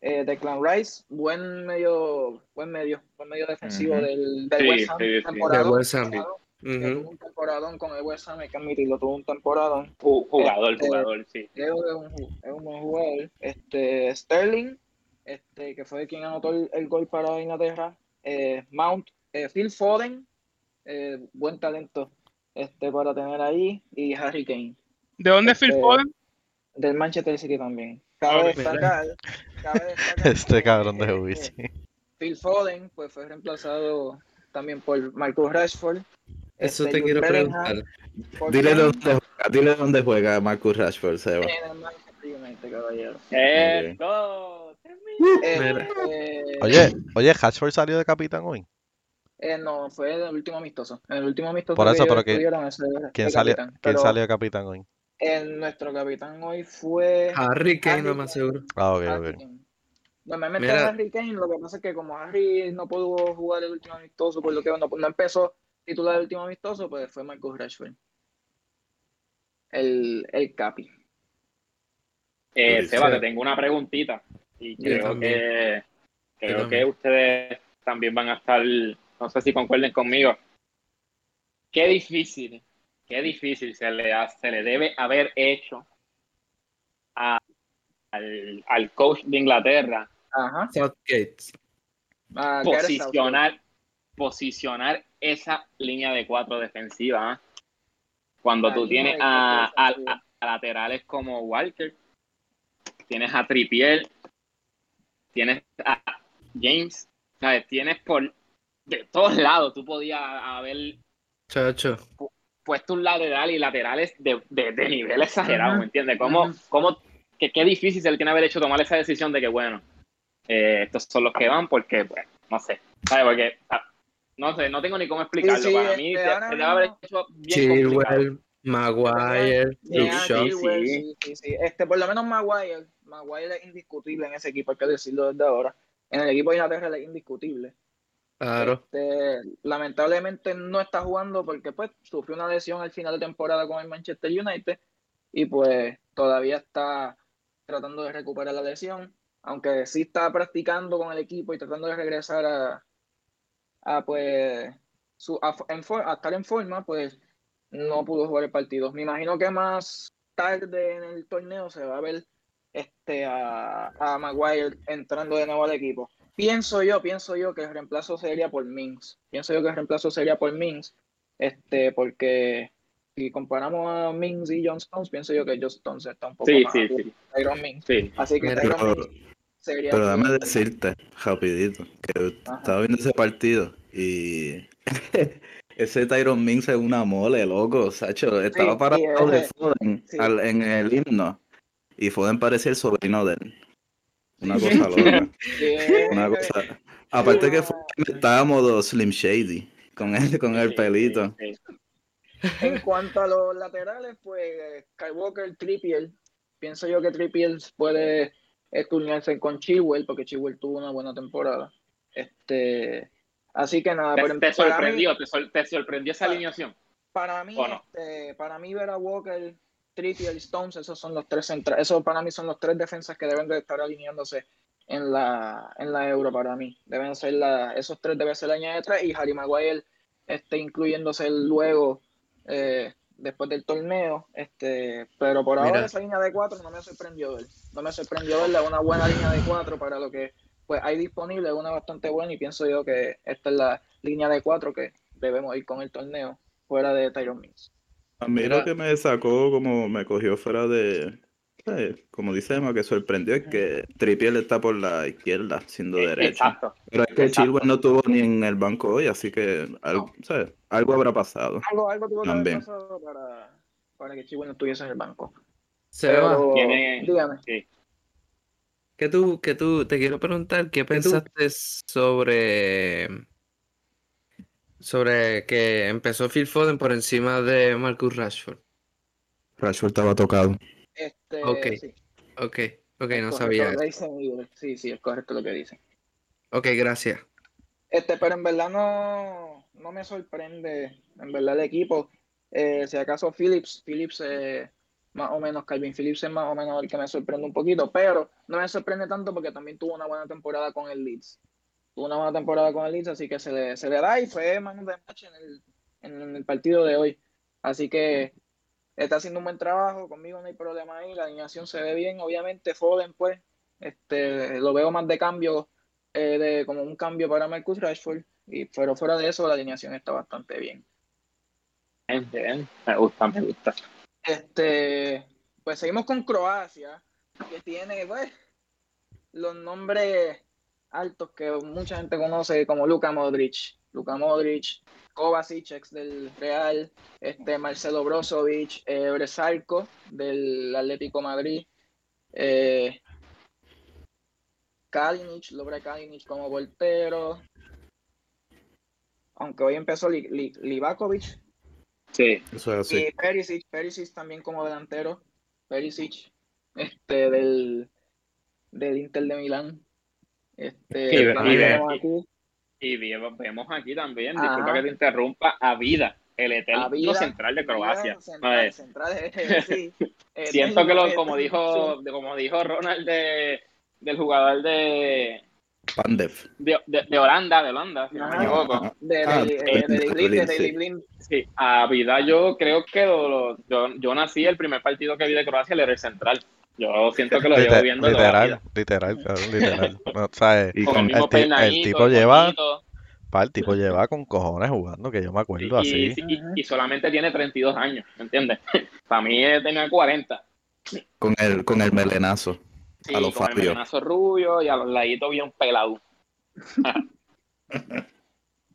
eh, Declan Rice, buen medio, buen medio, buen medio defensivo del, del Sí, West Ham, sí, sí. temporadón, De West Ham. temporadón, que Ujú. tuvo un temporadón con el West Ham, hay que admitirlo, tuvo un temporadón. Ju- Jugador, Este, jugador, sí. Es un, ju- es un buen jugador. Este, Sterling, este, que fue quien anotó el, el gol para Inglaterra. Eh, Mount, eh, Phil Foden, eh, buen talento este, para tener ahí. Y Harry Kane, ¿De dónde es Phil Este, Foden? Del Manchester City también. Cabe destacar, cabe destacar *laughs* Este que, cabrón de eh, Wichi. Phil Foden pues, fue reemplazado también por Marcus Rashford. Eso este, te quiero Bellingham, preguntar. dile dónde juega, dile dónde juega Marcus Rashford, Seba. en el Manchester United, caballero. Eh, no. Este, Oye, oye, Hatchford salió de capitán hoy. Eh, no, fue en el último amistoso. En el último amistoso Por eso, que pero que- ¿Quién salió. ¿quién Pero salió de capitán hoy? En nuestro capitán hoy fue Harry Kane, lo más seguro. Ah, ok, Harry ok. Kane. Normalmente Mira. Harry Kane, lo que pasa es que como Harry no pudo jugar el último amistoso, por lo que no, no empezó titular el último amistoso, pues fue Marcus Rashford. El, el capi. Eh. Seba, te tengo una preguntita. Y creo que creo que ustedes también van a estar, no sé si concuerden conmigo. Qué difícil, qué difícil se le, ha- se le debe haber hecho a- al, al coach de Inglaterra Ajá. Southgate. posicionar, posicionar esa línea de cuatro defensiva. ¿ah? Cuando La tú tienes a, laterales como Walker, tienes a Trippier, tienes a James, ¿sabes? tienes por de todos lados, tú podías haber Chacho. Puesto un lateral y laterales de, de, de nivel exagerado, ¿me entiendes? ¿Cómo, cómo, que, qué difícil se le tiene haber hecho tomar esa decisión de que, bueno, eh, estos son los que van porque, pues, no sé, ¿sabes? Porque, ah, no sé, no tengo ni cómo explicarlo. sí, Para mí, se, se debe haber hecho bien complicado. Chilwell, Maguire, Luke Shaw. Chilwell, sí. sí, sí, sí. Este, por lo menos Maguire, Maguire es indiscutible en ese equipo, hay que decirlo desde ahora. En el equipo de Inglaterra es indiscutible. Claro. Este, lamentablemente no está jugando porque pues sufrió una lesión al final de temporada con el Manchester United y pues todavía está tratando de recuperar la lesión, aunque sí está practicando con el equipo y tratando de regresar a, a pues su, a, en a estar en forma, pues no pudo jugar el partido. Me imagino que más tarde en el torneo se va a ver este a, a Maguire entrando de nuevo al equipo. Pienso yo, pienso yo que el reemplazo sería por Mings. Pienso yo que el reemplazo sería por Mings, este, porque si comparamos a Mings y John Stones, pienso yo que John Stones está un poco Sí, más sí, sí. Tyron Mings. sí. Así que Tyron Pero, Mings sería pero dame decirte, rapidito, que Ajá. estaba viendo ese partido y *laughs* ese Tyron Mings es una mole, loco, Sacho. Estaba sí, parado de Foden sí. al- en el himno y Foden parecía el sobrino de él. Una cosa loca. *laughs* Una cosa. Aparte que Foden estaba modo Slim Shady con el, con el pelito. En cuanto a los laterales, pues Skywalker, Trippier, pienso yo que Trippier puede turnearse con Chilwell, porque Chilwell tuvo una buena temporada. Este, así que nada, Te, pero te para mí- sorprendió, te, sor- te sorprendió esa Para- alineación. Para mí, este, para mí ver a Walker, Trippier y Stones, esos son los tres centrales, esos para mí son los tres defensas que deben de estar alineándose en la, en la Euro para mí. Deben ser la, esos tres deben ser la línea de tres y Harry Maguire este, incluyéndose luego eh, después del torneo. Este, pero por ahora Mira. esa línea de cuatro no me sorprendió ver. No me sorprendió verla, una buena línea de cuatro para lo que pues hay disponible, una bastante buena y pienso yo que esta es la línea de cuatro que debemos ir con el torneo fuera de Tyron Mings. A mí Mira. lo que me sacó, como me cogió fuera de. eh, Como dice Emma, que sorprendió es que Trippier está por la izquierda, siendo. Eh, Exacto. Pero es que Exacto. Chilwell no tuvo ni en el banco hoy, así que algo, ¿sabes? algo habrá pasado. Algo, algo tuvo que haber También. pasado para, para que Chihuahua no estuviese en el banco. Seba, Pero, Tiene- dígame. Sí. que tú, que tú, te quiero preguntar, ¿qué tú- pensaste sobre, sobre que empezó Phil Foden por encima de Marcus Rashford? Rashford estaba tocado. Este, Ok, sí, Ok, ok, es no sabía lo. Sí, sí, es correcto lo que dice. Ok, gracias. Este, pero en verdad no, no me sorprende, en verdad el equipo. Eh, si acaso Phillips, Phillips eh, más o menos, Calvin Phillips es más o menos el que me sorprende un poquito, pero no me sorprende tanto porque también tuvo una buena temporada con el Leeds. Tuvo una buena temporada con el Leeds, así que se le, se le da y fue man the match en el, en el partido de hoy. Así que está haciendo un buen trabajo, conmigo no hay problema ahí, la alineación se ve bien, obviamente Foden pues, este, lo veo más de cambio, eh, de como un cambio para Marcus Rashford, y, pero fuera de eso la alineación está bastante bien. Bien, bien. Me gusta, me gusta. Este, pues seguimos con Croacia, que tiene pues, los nombres altos que mucha gente conoce como Luka Modric, Luka Modric, Kovacic ex del Real, este Marcelo Brozovic, eh, Bresalco del Atlético Madrid, eh, Kalinic, Lovre Kalinic como portero, aunque hoy empezó Li- Li- Livakovic, Sí. Eso es así. y Perisic, Perisic también como delantero. Perisic, este, del, del Inter de Milán. Este, y ve- tenemos aquí Y vemos, vemos aquí también, Ajá. disculpa que te interrumpa, a Vida, el eterno Vida, central de Croacia. Central, central, sí. *laughs* Siento que lo, como dijo, como dijo Ronald de, del jugador de, Pandev. de, de- de Holanda, de Holanda, si no me Ajá. equivoco. De, Ah, de, de- eh, de de Daily Blind, sí. A Vida yo creo que lo- lo- yo, yo nací el primer partido que vi de Croacia, el era el central. Yo siento que lo llevo viendo toda la literal, vida. literal, literal. No, ¿sabes? Y Con el mismo el tipo el lleva- Pa, el tipo lleva con cojones jugando, que yo me acuerdo y- así. y- y solamente tiene 32 años, ¿me entiendes? *laughs* Para mí él tenía 40. con el, con el melenazo. Sí, A lo con el melenazo rubio y a los laditos bien pelado. *laughs*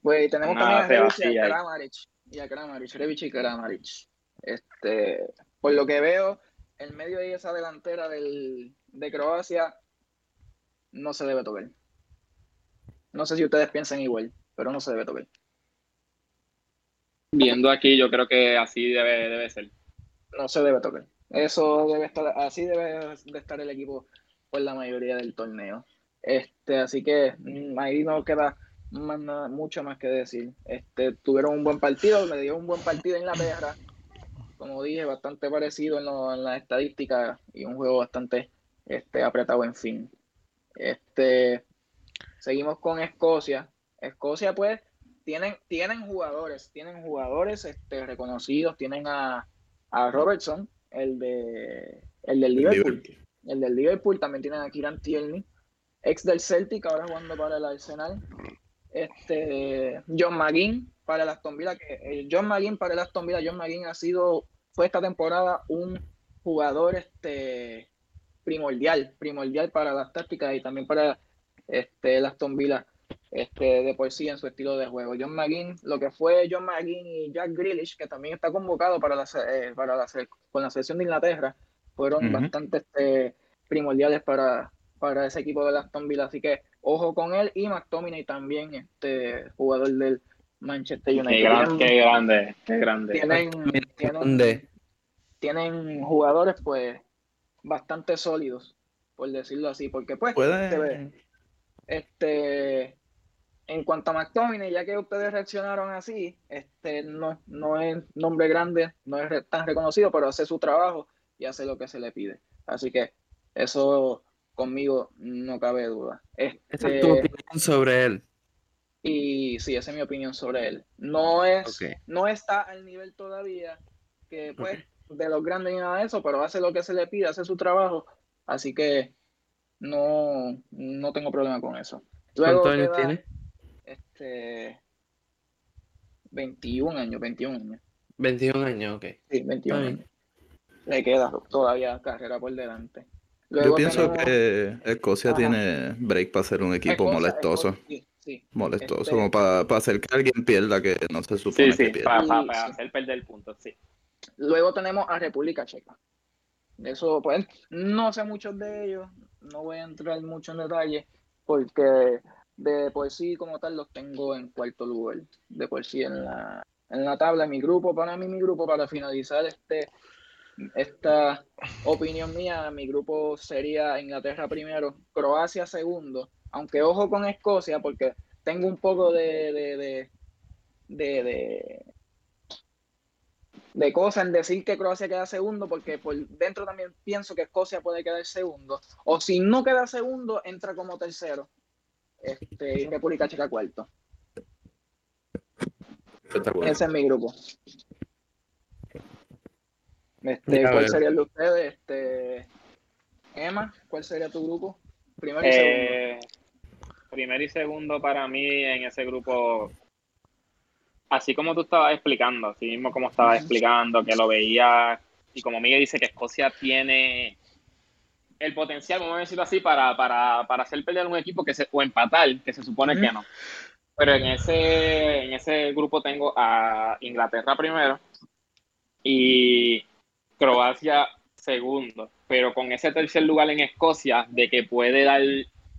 Pues tenemos Nada, también a Rebic y a. Kramaric. Y a Kramaric, Rebic y Kramaric. Este, por lo que veo, en medio de esa delantera del, de Croacia, no se debe tocar. No sé si ustedes piensan igual, pero no se debe tocar. Viendo aquí, yo creo que así debe, debe ser. No se debe tocar. Eso debe estar, así debe de estar el equipo por la mayoría del torneo. Este, así que mm, ahí no queda más nada, mucho más que decir. Este, tuvieron un buen partido, le dio un buen partido en la Inglaterra. Como dije, bastante parecido en, lo- en las estadísticas y un juego bastante este, apretado, en fin. Este, seguimos con Escocia. Escocia, pues, tienen, tienen jugadores, tienen jugadores este, reconocidos, tienen a, a Robertson, el de el del Liverpool. Liverpool. El del Liverpool también tienen a Kieran Tierney, ex del Celtic, ahora jugando para el Arsenal. Este, John McGinn para el Aston Villa, que eh, John McGinn para el Aston Villa, John McGinn ha sido, fue esta temporada un jugador este, primordial, primordial para las tácticas y también para este, el Aston Villa este, de por sí en su estilo de juego. John McGinn, lo que fue John McGinn y Jack Grealish, que también está convocado para la, eh, para la, con la selección de Inglaterra, fueron bastante este, primordiales para, para ese equipo de Aston Villa. Así que ojo con él y McTominay también, este jugador del Manchester United. Qué, gran- Tienen- qué grande, qué grande. tienen, tienen, jugadores pues bastante sólidos, por decirlo así, porque pues. Pueden. Este, en cuanto a McTominay, ya que ustedes reaccionaron así, este no, no es nombre grande, no es re- tan reconocido, pero hace su trabajo y hace lo que se le pide. Así que eso conmigo no cabe duda. Esa Este, es tu opinión sobre él. Y sí, esa es mi opinión sobre él. No es, no está al nivel todavía que pues de los grandes ni nada de eso, pero hace lo que se le pide, hace su trabajo, así que no, no tengo problema con eso. Luego ¿Cuántos años tiene? Este 21 años, 21 años. 21 años, ok. Sí, 21 Está bien. años. Le queda todavía carrera por delante. Yo pienso tenemos que Escocia Ajá. tiene break para ser un equipo Escocia, molestoso. Escocia, sí, sí. Molestoso, Este- como para, hacer que alguien pierda que no se supone sí, que pierda. para, Sí, sí. hacer perder puntos, sí. Luego tenemos a República Checa. Eso, pues, no sé muchos de ellos, no voy a entrar mucho en detalle, porque de por sí, como tal, los tengo en cuarto lugar. De por sí en la, en la tabla, mi grupo, para mí, mi grupo, para finalizar este esta opinión mía, mi grupo sería Inglaterra primero, Croacia segundo, aunque ojo con Escocia, porque tengo un poco de, de, de, de, de, cosas en decir que Croacia queda segundo, porque por dentro también pienso que Escocia puede quedar segundo, o si no queda segundo, entra como tercero, este, y República Checa cuarto. Ese es mi grupo. Este, Ya ¿Cuál sería el de ustedes? Este, Emma, ¿cuál sería tu grupo? Primero y segundo. Eh, primero y segundo para mí en ese grupo, así como tú estabas explicando, así mismo como estabas explicando, que lo veía, y como Miguel dice que Escocia tiene el potencial, vamos a decirlo así, para, para, para hacer perder un equipo que se, o empatar, que se supone que no. Pero en ese, en ese grupo tengo a Inglaterra primero y Croacia segundo, pero con ese tercer lugar en Escocia de que puede dar,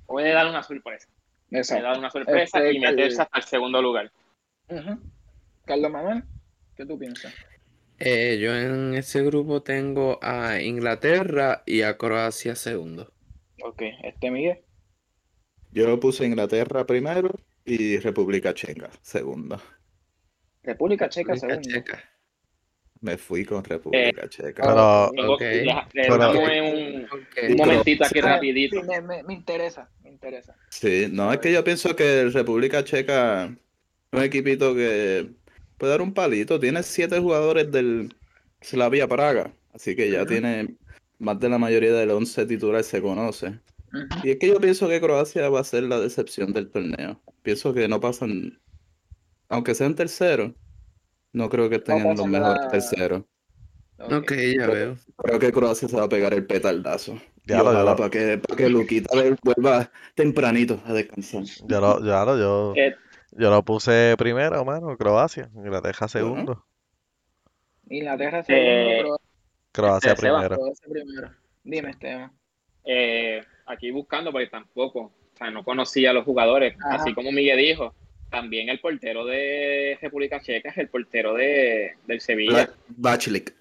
puede dar una sorpresa, puede Exacto. dar una sorpresa Este, y meterse hasta el segundo lugar. Carlos Manuel, ¿qué tú piensas? Eh, yo en ese grupo tengo a Inglaterra y a Croacia segundo. Ok, este Miguel. Yo puse Inglaterra primero y República Checa segundo. República Checa República segundo. Checa. Me fui con República Checa. Pero- Tengo- Ok. deja- eh, Pero- dame un, momentito aquí Sí, rapidito. sí, me, me- me interesa, me interesa. Sí, no, es que yo pienso que el República Checa es un equipito que puede dar un palito. Tiene siete jugadores del Slavia Praga, así que ya tiene más de la mayoría del once titular se conoce. Y es que yo pienso que Croacia va a ser la decepción del torneo. Pienso que no pasan, aunque sean terceros, no creo que estén en los mejores la- terceros. Ok, ya veo. Creo que Croacia se va a pegar el petardazo. Ya lo- ya lo- para que, para que Luquita vuelva tempranito a descansar. Yo lo, yo, yo, Eh, yo lo puse primero, mano, Croacia. Inglaterra segundo. Inglaterra segundo, Eh, Croacia Croacia este, Seba, primero. Croacia primero. Dime, Esteban. eh, aquí buscando porque tampoco, o sea, no conocía a los jugadores, Ajá. así como Miguel dijo, también el portero de República Checa es el portero de, del Sevilla, Bachlik.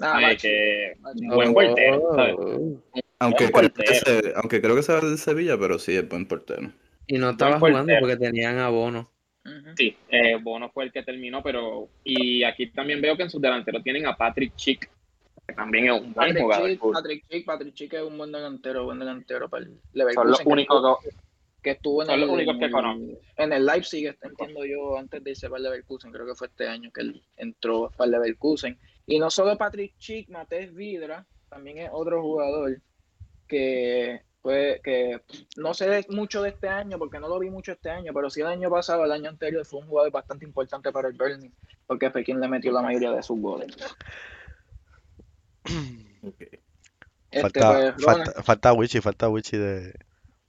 Ah, que buen portero, ¿sabes? Oh. Aunque Buen creo, que portero. se, aunque creo que se va de Sevilla, pero sí es buen portero. Y no estaba Buen jugando portero. porque tenían abono. Ujú. Sí, eh, Bono fue el que terminó, pero. Y aquí también veo que en sus delanteros tienen a Patrick Chick, que también es un buen Patrick jugador. Chick, Patrick Chick, Patrick Chick es un buen delantero, buen delantero para el Leverkusen. Son los únicos estuvo- que- estuvo en el, el- en el Leipzig, entiendo yo, antes de irse para Leverkusen, creo que fue este año que él entró para Leverkusen. Y no solo Patrick Chick, Matej Vidra, también es otro jugador que fue que no sé mucho de este año porque no lo vi mucho este año, pero sí el año pasado, el año anterior fue un jugador bastante importante para el Burnley porque fue quien le metió la mayoría de sus goles. Ok. Este, Falta, pues, falta, falta Wichi, falta Wichi de.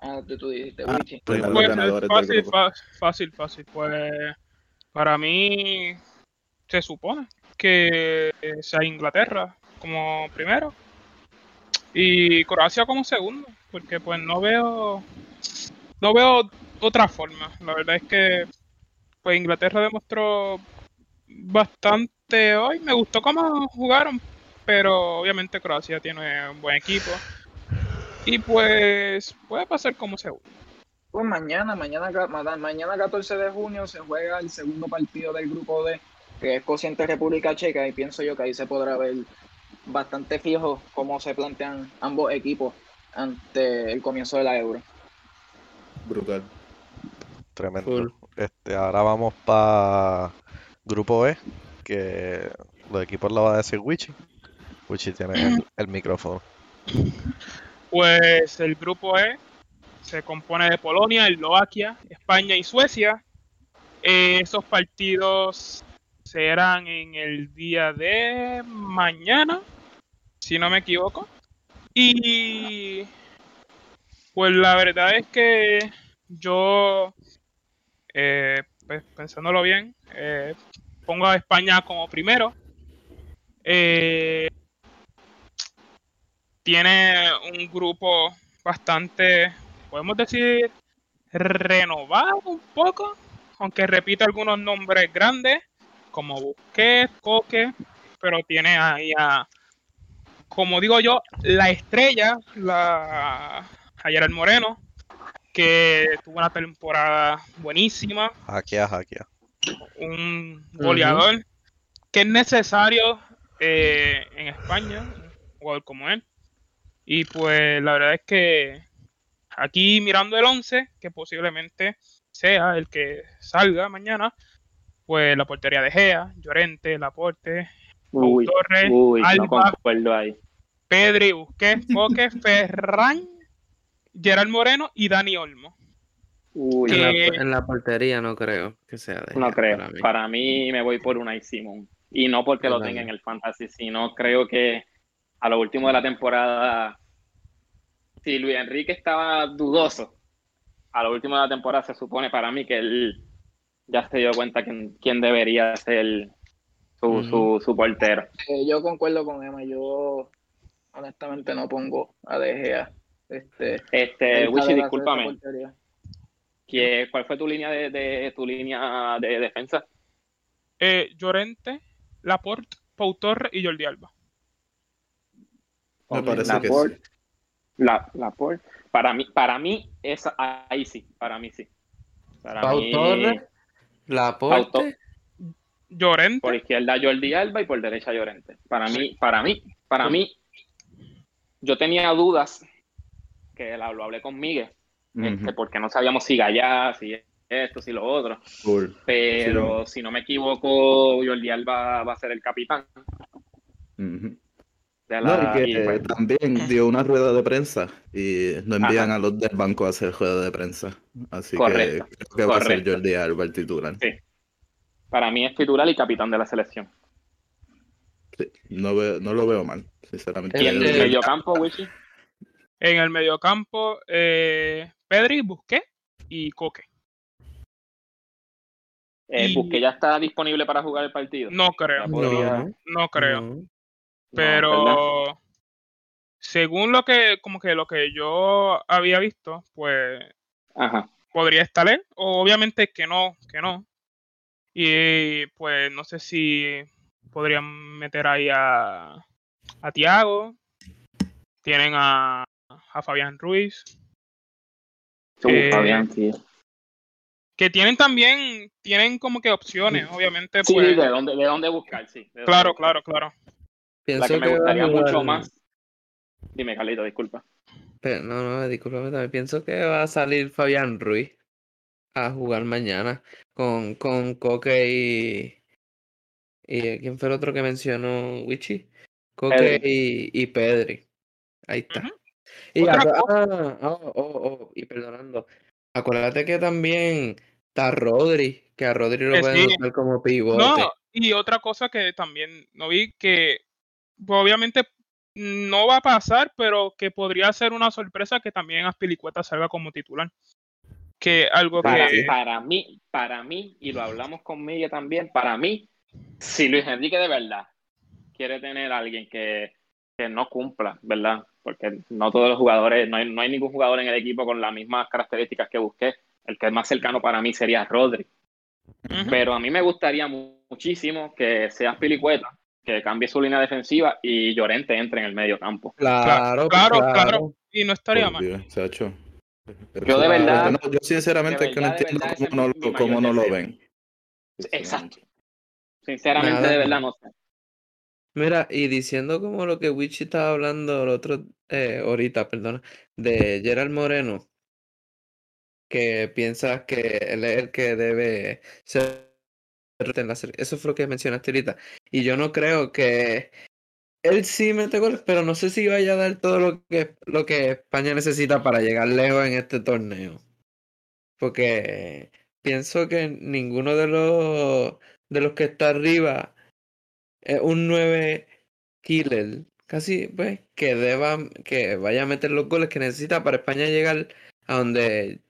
Ah, tú, tú dijiste, Ah, Wichi. pues, Pues, fácil, fácil, fácil. Pues para mí se supone que sea Inglaterra como primero y Croacia como segundo, porque pues no veo no veo otra forma. La verdad es que pues Inglaterra demostró bastante hoy. Me gustó cómo jugaron, pero obviamente Croacia tiene un buen equipo y pues puede pasar como segundo. Pues mañana, mañana, mañana 14 de junio se juega el segundo partido del grupo D, que es Cociente República Checa, y pienso yo que ahí se podrá ver bastante fijo cómo se plantean ambos equipos ante el comienzo de la Euro. Brutal. Tremendo. Este, ahora vamos para Grupo E, que los equipos lo va a decir Wichi. Wichi tiene el, el micrófono. Pues el grupo E se compone de Polonia, Eslovaquia, España y Suecia. Eh, esos partidos serán en el día de mañana, si no me equivoco. Y pues la verdad es que yo, eh, pues, pensándolo bien, eh, pongo a España como primero. Eh, tiene un grupo bastante, podemos decir, renovado un poco, aunque repite algunos nombres grandes, como Busquets, Coque, pero tiene ahí a, como digo yo, la estrella, la a Gerard Moreno, que tuvo una temporada buenísima, Hackea, hackea. un goleador que es necesario eh, en España, un jugador como él. Y pues la verdad es que aquí mirando el 11, que posiblemente sea el que salga mañana, pues la portería de Gea, Llorente, Laporte, Uy, Torres, uy, Alba, ahí. Pedri, Busquets, Coque, *laughs* Ferran, Gerard Moreno y Dani Olmo. Uy, En la, Que- en la portería no creo que sea de no Gea creo. para mí. Para mí me voy por Unai Simón. Y no porque lo tenga en el fantasy, sino creo que a lo último de la temporada, si Luis Enrique estaba dudoso, a lo último de la temporada se supone para mí que él ya se dio cuenta quién, quién debería ser su, su, su portero. Eh, yo concuerdo con Emma, yo honestamente no pongo a De Gea. Este, Este, Wichi, discúlpame. ¿qué- ¿cuál fue tu línea de, de- tu línea de defensa? Eh, Llorente, Laporte, Pau Torres y Jordi Alba. Me parece que Laporte, sí. La, Laporte. Para mí, para mí, esa, ahí sí, para mí sí. Para Pau mí, Torres, Laporte, Llorente, por izquierda Jordi Alba y por derecha Llorente. Para mí, para mí, para mí, yo tenía dudas, que la- lo hablé con Miguel, este, porque no sabíamos si Gallá, si esto, si lo otro. Pero si no me equivoco, Jordi Alba va a ser el capitán. Ujú. De No, la- y que y, pues, también dio una rueda de prensa y no envían Ajá. a los del banco a hacer rueda de prensa. Así Correcto, que creo que va a ser correcto. Jordi Alba el titular. Sí. para mí es titular y capitán de la selección. Sí, no, veo- no lo veo mal, sinceramente. Y en Eh, el eh, medio campo, Wichi, en el mediocampo, eh, Pedri, Busquets y Coque. eh, y- Busquets ya está disponible para jugar el partido. No creo, podría- No, no creo. no. Pero según lo que, como que lo que yo había visto, pues Ajá. podría estar él. O obviamente que no, que no. Y pues no sé si podrían meter ahí a, a Tiago. Tienen a, a Fabián Ruiz. Uh, Eh, Fabián, sí. que tienen también, tienen como que opciones, obviamente, Sí, pues. de dónde, de dónde buscar, sí. de dónde Claro, buscar. claro, claro. La Pienso que me gustaría mucho más. Dime, Carlito, disculpa. Pero, no, no, discúlpame también. Pienso que va a salir Fabián Ruiz a jugar mañana con, con Coque y. y eh, ¿Quién fue el otro que mencionó Wichi? Coque y, y Pedri. Ahí está. Ujú. Y, ah, oh, oh, oh, y perdonando. Acuérdate que también está Rodri, que a Rodri lo pueden sí. usar como pivote. No, y otra cosa que también no vi que obviamente no va a pasar, pero que podría ser una sorpresa que también Aspilicueta salga como titular. Que algo Para, que para mí, para mí, y lo hablamos con Miguel también, para mí, si Luis Enrique de verdad quiere tener a alguien que, que no cumpla, ¿verdad? Porque no todos los jugadores, no hay, no hay ningún jugador en el equipo con las mismas características que busqué. El que es más cercano para mí sería Rodri. Pero a mí me gustaría mu- muchísimo que sea Pilicueta, que cambie su línea defensiva y Llorente entre en el medio campo. Claro, pues claro, claro. claro. y no estaría mal. Dios, Sacho. Yo de verdad- No, yo sinceramente es que no entiendo verdad, cómo no, cómo no lo ven. Exacto. Sinceramente, Nada. de verdad, no sé. Mira, y diciendo como lo que Wichi estaba hablando el otro, eh, ahorita, perdona, de Gerald Moreno, que piensas que él es el que debe ser Eso fue lo que mencionaste ahorita. Y yo no creo que él sí mete goles, pero no sé si vaya a dar todo lo que, lo que España necesita para llegar lejos en este torneo. Porque pienso que ninguno de los de los que está arriba es un 9 killer. Casi, pues, que deba, que vaya a meter los goles que necesita para España llegar a donde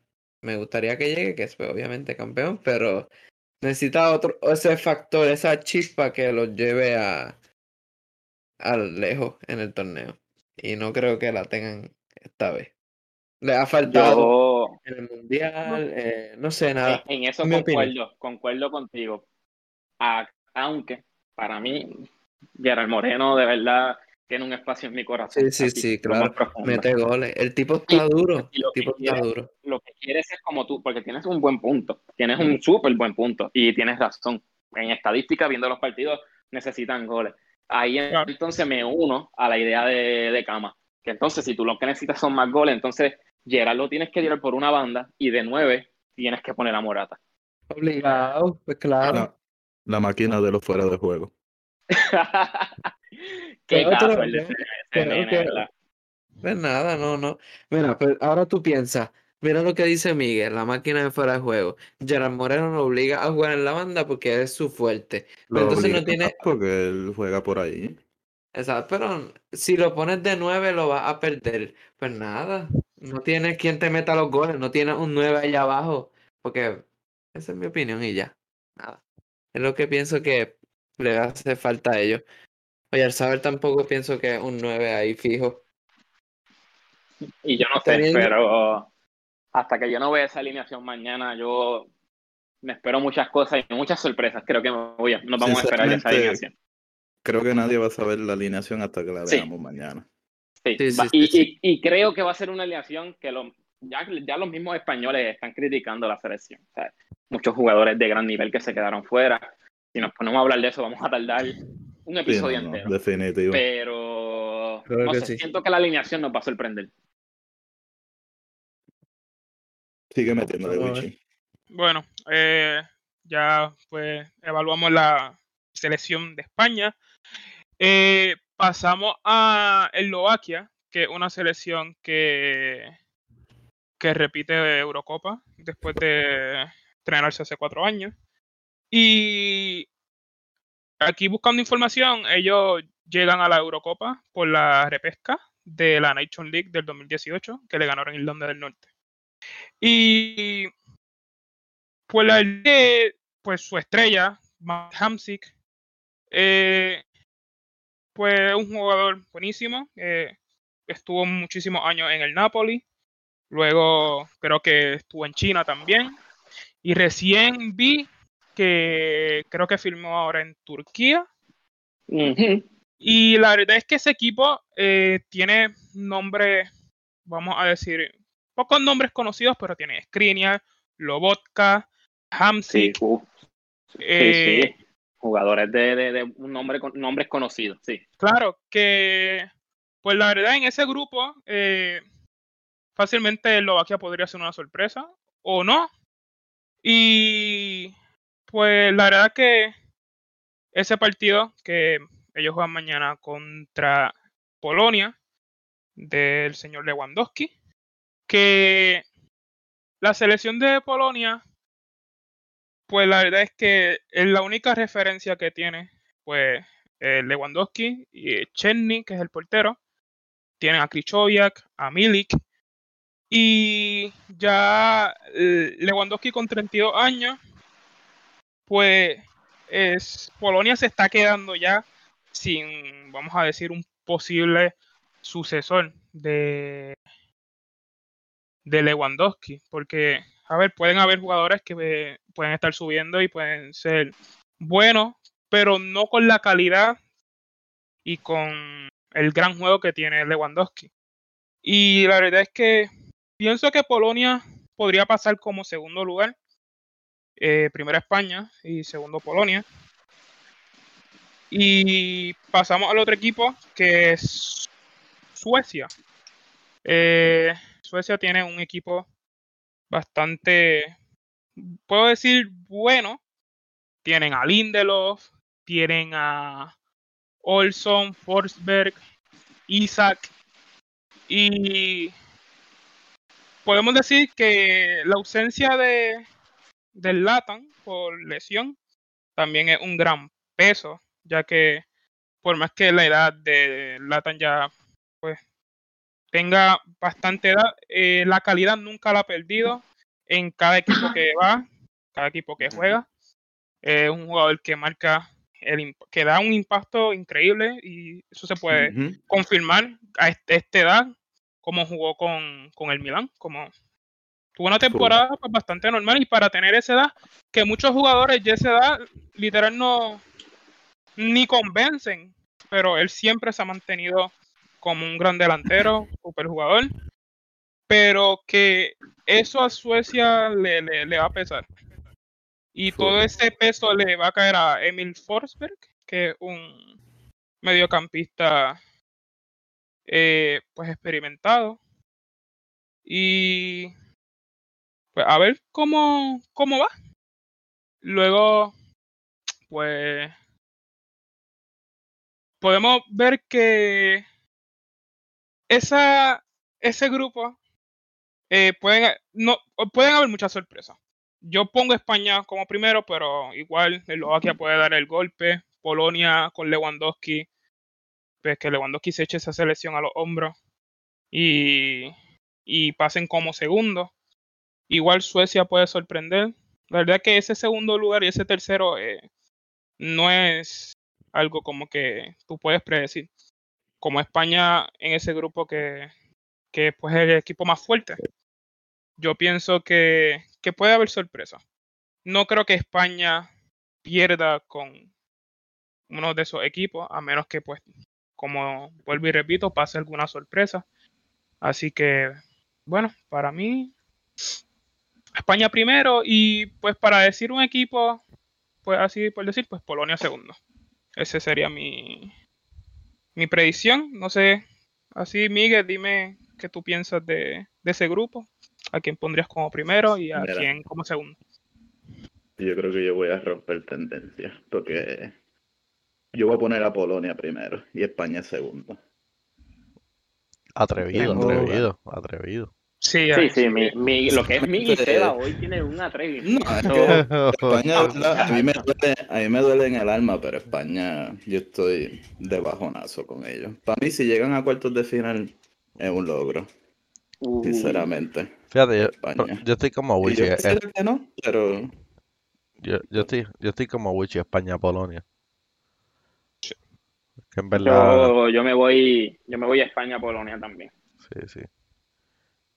me gustaría que llegue, que es pues, obviamente campeón, pero necesita otro, ese factor, esa chispa que los lleve a, a lejos en el torneo. Y no creo que la tengan esta vez. Le ha faltado Yo en el mundial, eh, no sé nada. en, en eso concuerdo, concuerdo contigo. A- aunque para mí, Gerard Moreno de verdad tiene un espacio en mi corazón. Sí, sí, así, sí, claro. Mete goles. El tipo está duro. y El tipo que está quiere- duro. Lo que quieres es como tú, porque tienes un buen punto, tienes un súper buen punto y tienes razón. En estadística, viendo los partidos, necesitan goles. Ahí Claro. entonces me uno a la idea de, de Cama, que entonces si tú lo que necesitas son más goles, entonces Gerard lo tienes que tirar por una banda y de nueve tienes que poner a Morata. Obligado, pues claro. La, la máquina de los fuera de juego. *laughs* *laughs* Qué Pero otro- caso el de pero que- ¿verdad? Pues nada, no, no. Mira, pues ahora tú piensas, mira lo que dice Miguel, la máquina de fuera de juego. Gerard Moreno lo obliga a jugar en la banda porque es su fuerte. Lo entonces no tiene- más Porque él juega por ahí. Exacto, pero si lo pones de 9 lo vas a perder. Pues nada, no tienes quien te meta los goles, no tienes un 9 allá abajo. Porque esa es mi opinión y ya. Nada. Es lo que pienso que le hace falta a ellos. Oye, al saber tampoco pienso que es un 9 ahí fijo. Y yo no sé, Teniendo- pero hasta que yo no vea esa alineación mañana, yo me espero muchas cosas y muchas sorpresas. Creo que me voy a- nos vamos a esperar esa alineación. Creo que nadie va a saber la alineación hasta que la Sí. veamos mañana. Sí, Sí, sí, va- sí, y, sí. y- y creo que va a ser una alineación que lo, ya, ya los mismos españoles están criticando la selección. O sea, muchos jugadores de gran nivel que se quedaron fuera. Si nos ponemos a hablar de eso, vamos a tardar un episodio no, entero. definitivo. Pero Creo no que sé, sí. siento que la alineación nos va a sorprender. Sigue a ver. Wichi. Bueno, eh, ya pues evaluamos la selección de España. Eh, pasamos a Eslovaquia, que es una selección que, que repite Eurocopa después de entrenarse hace cuatro años. Y aquí buscando información, ellos llegan a la Eurocopa por la repesca de la Nation League del 2018, que le ganaron Irlanda del Norte. Y pues la pues su estrella, Matt Hamsik, eh, pues es un jugador buenísimo. eh, estuvo muchísimos años en el Napoli. Luego creo que estuvo en China también. Y recién vi que creo que firmó ahora en Turquía. Y la verdad es que ese equipo eh, tiene nombres, vamos a decir, pocos nombres conocidos, pero tiene Skriniar, Lobotka, Sí, Hamsik, uh, sí, eh, sí. Jugadores de, de, de un nombre, nombres conocidos, sí. Claro, que pues la verdad en ese grupo eh, fácilmente Eslovaquia podría ser una sorpresa o no. Y pues la verdad que ese partido que ellos juegan mañana contra Polonia del señor Lewandowski, que la selección de Polonia, pues la verdad es que es la única referencia que tiene, pues eh, Lewandowski y Chenny, que es el portero. Tienen a Krychowiak, a Milik. Y ya eh, Lewandowski con 32 años, pues es, Polonia se está quedando ya sin, vamos a decir, un posible sucesor de, de Lewandowski. Porque, a ver, pueden haber jugadores que eh, pueden estar subiendo y pueden ser buenos, pero no con la calidad y con el gran juego que tiene Lewandowski. Y la verdad es que pienso que Polonia podría pasar como segundo lugar. Eh, primero España y segundo Polonia. Y pasamos al otro equipo que es Suecia. Eh, Suecia tiene un equipo bastante, puedo decir, bueno. Tienen a Lindelof, tienen a Olson, Forsberg, Isaac. Y podemos decir que la ausencia de del Latan por lesión también es un gran peso, ya que por más que la edad de Latan ya pues tenga bastante edad, eh, la calidad nunca la ha perdido en cada equipo que va, cada equipo que juega. Es un jugador que marca el, que da un impacto increíble y eso se puede confirmar a este- esta edad como jugó con, con el Milan, como tuvo una temporada pues, bastante normal y para tener esa edad, que muchos jugadores de esa edad literal no ni convencen, pero él siempre se ha mantenido como un gran delantero, *laughs* super jugador, pero que eso a Suecia le, le, le va a pesar. Y todo ese peso le va a caer a Emil Forsberg, que es un mediocampista eh, pues experimentado. Y pues a ver cómo, cómo va. Luego, pues podemos ver que esa, ese grupo eh, pueden, no, pueden haber muchas sorpresas. Yo pongo España como primero, pero igual Eslovaquia puede dar el golpe. Polonia con Lewandowski, pues que Lewandowski se eche esa selección a los hombros y, y pasen como segundo. Igual Suecia puede sorprender. La verdad que ese segundo lugar y ese tercero eh, no es algo como que tú puedes predecir. Como España en ese grupo que, que pues, es el equipo más fuerte. Yo pienso que, que puede haber sorpresa. No creo que España pierda con uno de esos equipos, a menos que, pues, como vuelvo y repito, pase alguna sorpresa. Así que, bueno, para mí, España primero y, pues, para decir un equipo, pues, así por decir, pues, Polonia segundo. Ese sería mi, mi predicción. No sé, así, Miguel, dime qué tú piensas de, de ese grupo. ¿A quién pondrías como primero y a Mira. quién como segundo? Yo creo que yo voy a romper tendencia, porque yo voy a poner a Polonia primero y España segundo. Atrevido, atrevido, atrevido. Sí, Sí, mi, mi- lo que es Miguel Sí. Tela hoy tiene un atrevimiento. No, es que *laughs* España, a mí, me duele, a mí me duele en el alma, pero España, yo estoy de bajonazo con ellos. Para mí, si llegan a cuartos de final, es un logro, Uh, sinceramente. Fíjate, yo, España. yo estoy como Wichi. yo eh, quisiera que no, pero Yo, yo estoy, yo estoy como Wichi, España, Polonia. Que en verdad, yo, yo me voy, yo me voy a España, Polonia también. sí, sí.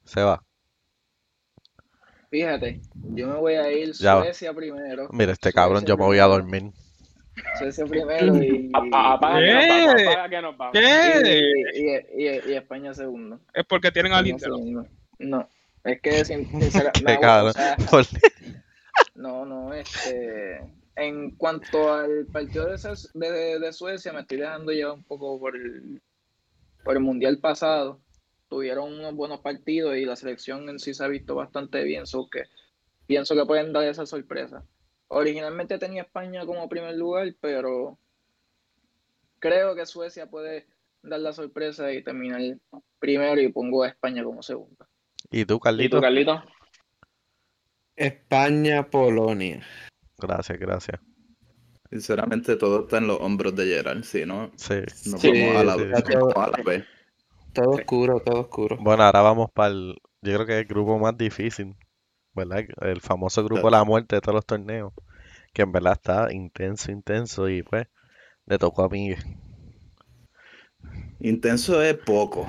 Se va. Fíjate, yo me voy a ir Ya va. Suecia primero. Mira, este cabrón, yo me voy a dormir. Suecia primero y, *laughs* Apaga que nos vamos, y, y- y España segundo. Es porque tienen a España Lindelof. segundo. No, es que no, *laughs* o cabrón. sea, no, No, este. En cuanto al partido de, de- de Suecia, me estoy dejando llevar un poco por el, por el mundial pasado. Tuvieron unos buenos partidos y la selección en sí se ha visto bastante bien, so que pienso que pueden dar esa sorpresa. Originalmente tenía España como primer lugar, pero creo que Suecia puede dar la sorpresa y terminar primero y pongo a España como segunda. ¿Y tú, ¿Y Carlito? tú, Carlito? España, Polonia. Gracias, gracias. Sinceramente, todo está en los hombros de Gerard. Si no, Sí. nos Sí, vamos a la, sí, nos sí. vamos a la B. Todo oscuro, todo oscuro. Bueno, ahora vamos para el, yo creo que es el grupo más difícil, ¿verdad? El famoso grupo de la muerte de todos los torneos, que en verdad está intenso, intenso y pues le tocó a mí. Intenso es poco,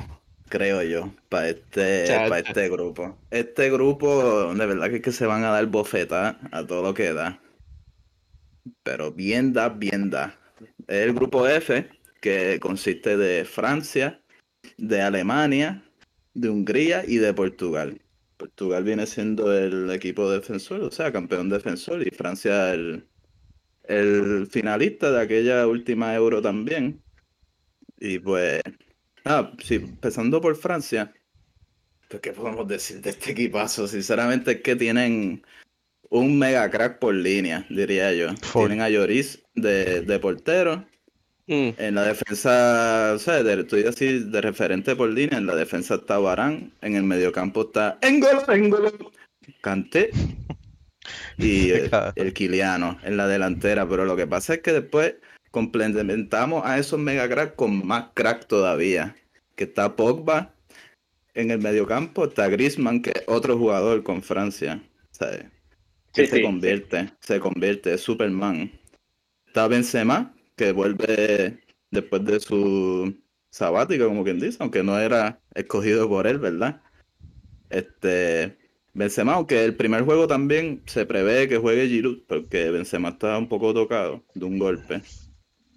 creo yo, para este, para este grupo. Este grupo, de verdad que, es que se van a dar bofetas a todo lo que da. Pero bien da, bien da. Es el grupo F, que consiste de Francia, de Alemania, de Hungría y de Portugal. Portugal viene siendo el equipo defensor, o sea, campeón defensor, y Francia el, el finalista de aquella última Euro también. Y pues, ah, sí, empezando por Francia, pues, ¿qué podemos decir de este equipazo? Sinceramente es que tienen un mega crack por línea, diría yo. Full. Tienen a Lloris de, de portero, Mm, en la defensa, o sea, de, estoy así de referente por línea, en la defensa está Barán, en el mediocampo está Engolo, Engolo, Kanté *laughs* y el, el Kiliano en la delantera, pero lo que pasa es que después complementamos a esos mega cracks con más crack todavía, que está Pogba en el mediocampo, está Griezmann, que es otro jugador con Francia, ¿sabes? Que Sí, se sí, convierte, se convierte, es Superman. Está Benzema, que vuelve después de su sabática, como quien dice, aunque no era escogido por él, ¿verdad? Este, Benzema, aunque el primer juego también se prevé que juegue Giroud, porque Benzema está un poco tocado de un golpe.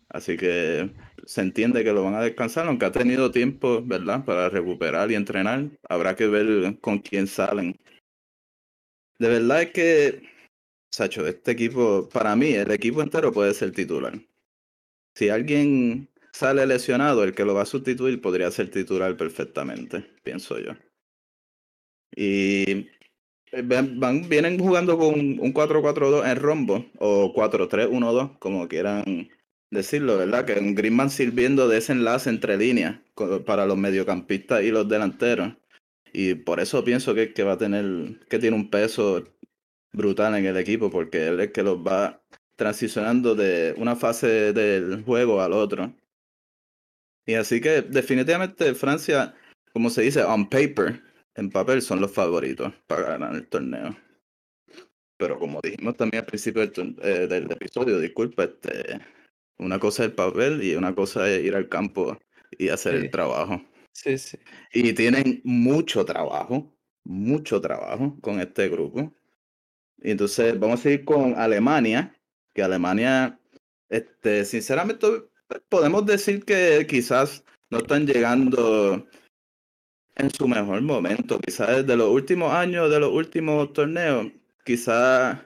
Así que se entiende que lo van a descansar, aunque ha tenido tiempo, ¿verdad? Para recuperar y entrenar. Habrá que ver con quién salen. De verdad es que, Sacho, este equipo, para mí, el equipo entero puede ser titular. Si alguien sale lesionado, el que lo va a sustituir podría ser titular perfectamente, pienso yo. Y eh, van, vienen jugando con un 4-4-2 en rombo o 4-3-1-2, como quieran decirlo, ¿verdad? Que un Griezmann sirviendo de ese enlace entre líneas para los mediocampistas y los delanteros. Y por eso pienso que, que va a tener, que tiene un peso brutal en el equipo, porque él es que los va transicionando de una fase del juego al otro. Y así que definitivamente Francia, como se dice, on paper, en papel son los favoritos para ganar el torneo. Pero como dijimos también al principio del, eh, del episodio, disculpa, este, una cosa es el papel y una cosa es ir al campo y hacer Sí. el trabajo. sí, sí. Y tienen mucho trabajo, mucho trabajo con este grupo. Y entonces vamos a ir con Alemania, que Alemania, este, sinceramente, podemos decir que quizás no están llegando en su mejor momento. Quizás de los últimos años, de los últimos torneos, quizás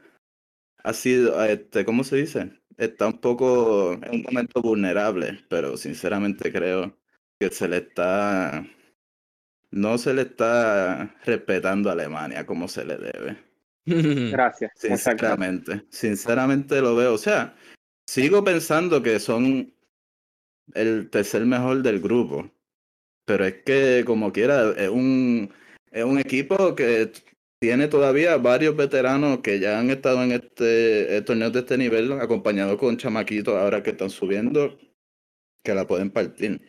ha sido, este, ¿cómo se dice? Está un poco en un momento vulnerable, pero sinceramente creo que se le está, no se le está respetando a Alemania como se le debe. *laughs* Gracias. Sinceramente, sinceramente lo veo. O sea, sigo pensando que son el tercer mejor del grupo. Pero es que, como quiera, es un, es un equipo que tiene todavía varios veteranos que ya han estado en este eh, torneo de este nivel, acompañados con chamaquitos ahora que están subiendo, que la pueden partir.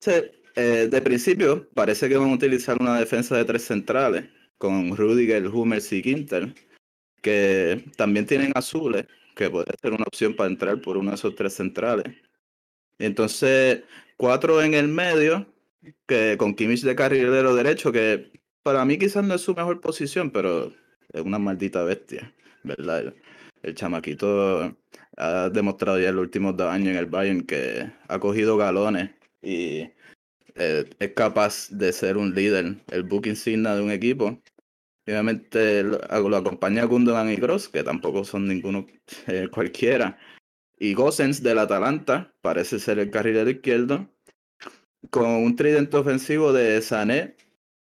Sí, eh, de principio, parece que van a utilizar una defensa de tres centrales con Rudiger, Hummels y Quinter, que también tienen azules, que puede ser una opción para entrar por uno de esos tres centrales. Entonces, cuatro en el medio, que con Kimmich de carrilero derecho, que para mí quizás no es su mejor posición, pero es una maldita bestia, ¿verdad? El, el chamaquito ha demostrado ya en los últimos dos años en el Bayern que ha cogido galones y eh, es capaz de ser un líder, el book insignia de un equipo. Obviamente lo, lo acompaña Gundogan y Gross, que tampoco son ninguno *laughs* eh, cualquiera. Y Gosens del Atalanta, parece ser el carrilero izquierdo. Con un tridente ofensivo de Sané,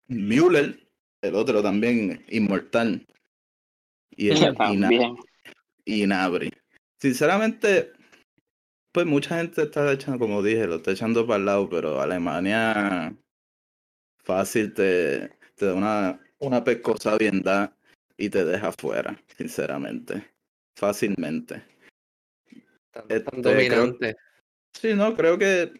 Müller, el otro también inmortal. Y, el, *laughs* y, Nabri. Sinceramente, pues mucha gente está echando, como dije, lo está echando para el lado, pero Alemania fácil te, te da una, una pescosa bien da y te deja fuera, sinceramente. Fácilmente. Tan, Este, tan creo- dominante. Sí, no, creo que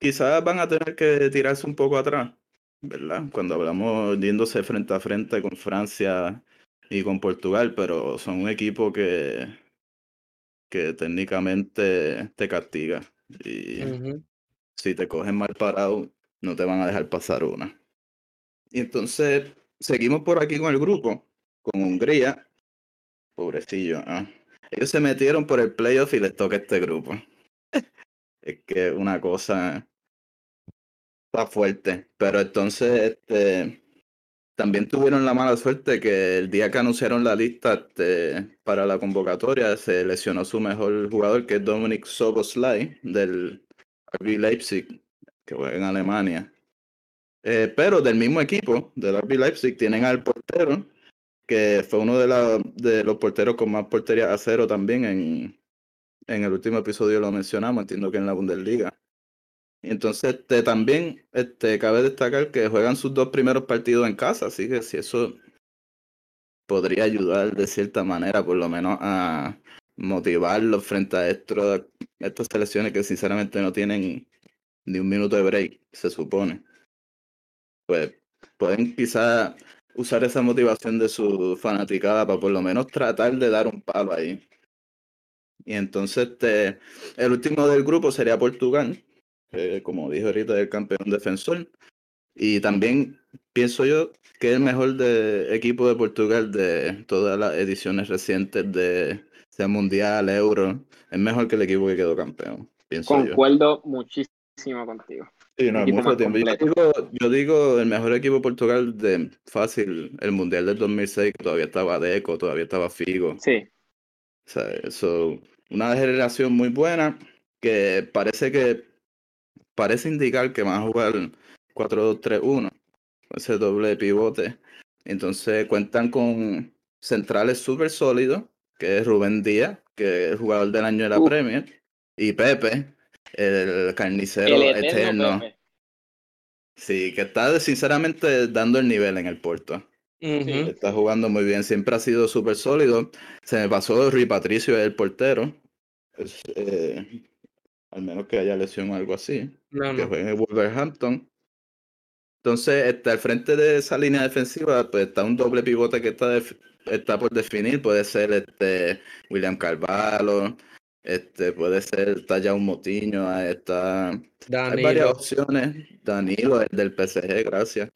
quizás van a tener que tirarse un poco atrás, ¿verdad? Cuando hablamos yéndose frente a frente con Francia y con Portugal, pero son un equipo que, que técnicamente te castiga. Y si te cogen mal parado, no te van a dejar pasar una. Y entonces seguimos por aquí con el grupo, con Hungría. Pobrecillo, ¿ah? Ellos se metieron por el playoff y les toca este grupo. *laughs* Es que una cosa está fuerte. Pero entonces, este, también tuvieron la mala suerte que el día que anunciaron la lista este, para la convocatoria se lesionó su mejor jugador, que es Dominic Soboslai, del RB Leipzig, que juega en Alemania. Eh, pero del mismo equipo, del RB Leipzig, tienen al portero, que fue uno de, los porteros con más portería a cero también en, en el último episodio lo mencionamos, entiendo que en la Bundesliga. Entonces este, también este, cabe destacar que juegan sus dos primeros partidos en casa, así que si eso podría ayudar de cierta manera, por lo menos a motivarlos frente a esto- estas selecciones que sinceramente no tienen ni un minuto de break, se supone. Pues pueden quizás usar esa motivación de su fanaticada para por lo menos tratar de dar un palo ahí. Y entonces este, el último del grupo sería Portugal, que como dije ahorita es el campeón defensor. Y también pienso yo que es el mejor de, equipo de Portugal de todas las ediciones recientes de sea Mundial, Euro. Es mejor que el equipo que quedó campeón, pienso yo. Concuerdo muchísimo contigo. Sí, no, mucho tiempo. Yo digo, yo digo el mejor equipo de Portugal de fácil, el Mundial del 2006, que todavía estaba Deco, todavía estaba Figo. Sí, O sea, eso, una generación muy buena que parece que parece indicar que van a jugar 4-2-3-1, ese doble pivote. Entonces cuentan con centrales súper sólidos, que es Rubén Díaz, que es el jugador del año de la Uf. Premier, y Pepe, el carnicero el eterno. Pepe. Sí, que está sinceramente dando el nivel en el Porto. Ujú. Está jugando muy bien, siempre ha sido súper sólido. Se me pasó Rui Patricio, el portero. Es, eh, al menos que haya lesión o algo así. No, Que no. juega en Wolverhampton. Entonces, este, al frente de esa línea defensiva, pues está un doble pivote que está, está por definir. Puede ser este William Carvalho, este, puede ser está ya un Motiño, está. Hay varias Danilo. opciones. Danilo, el del PSG, gracias.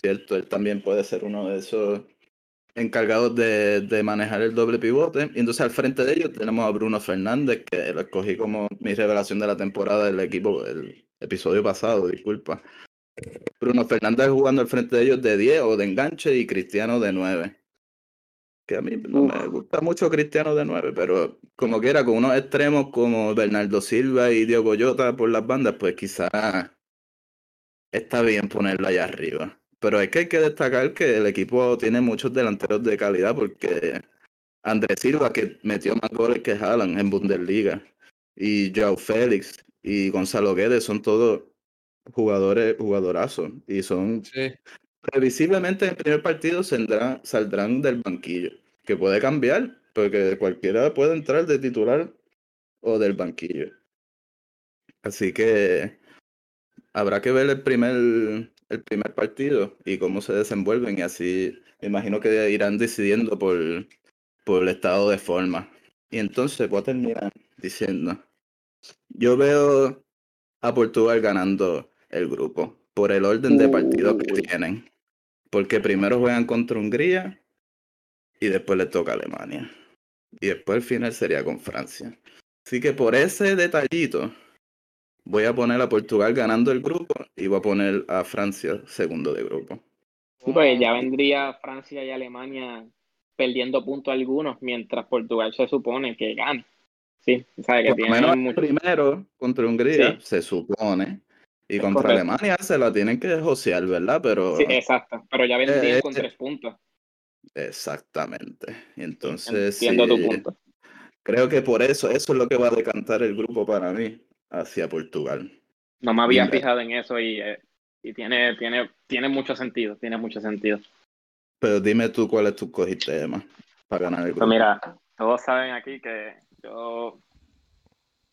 Cierto, él también puede ser uno de esos encargados de, de manejar el doble pivote. Y entonces al frente de ellos tenemos a Bruno Fernández, que lo escogí como mi revelación de la temporada del equipo, el episodio pasado, disculpa. Bruno Fernández jugando al frente de ellos de 10 o de enganche y Cristiano de 9. Que a mí no me gusta mucho Cristiano de 9, pero como quiera, con unos extremos como Bernardo Silva y Diogo Jota por las bandas, pues quizás está bien ponerlo allá arriba. Pero es que hay que destacar que el equipo tiene muchos delanteros de calidad porque Andrés Silva, que metió más goles que Haaland en Bundesliga, y Joao Félix y Gonzalo Guedes son todos jugadores, jugadorazos, y son Sí. previsiblemente en el primer partido saldrán, saldrán del banquillo, que puede cambiar, porque cualquiera puede entrar de titular o del banquillo. Así que habrá que ver el primer, el primer partido y cómo se desenvuelven, y así me imagino que irán decidiendo por, por el estado de forma. Y entonces voy a terminar diciendo, yo veo a Portugal ganando el grupo por el orden de partidos que tienen. Porque primero juegan contra Hungría y después les toca Alemania. Y después el final sería con Francia. Así que por ese detallito voy a poner a Portugal ganando el grupo y voy a poner a Francia segundo de grupo. Pues ya vendría Francia y Alemania perdiendo puntos algunos, mientras Portugal se supone que gana. Sí, sabe que tiene menos mucho. primero contra Hungría, Sí. se supone. Y Es contra correcto. Alemania se la tienen que josear, ¿verdad? Pero Sí, exacto, pero ya vendrían Eh, con tres puntos. exactamente. Entonces, Entiendo tu punto. creo que por eso, eso es lo que va a decantar el grupo para mí hacia Portugal. No me había fijado en eso y, eh, y tiene, tiene, tiene mucho sentido, tiene mucho sentido. Pero dime tú cuál es tu cogiste, Emma, para ganar el grupo. Pues mira, todos saben aquí que yo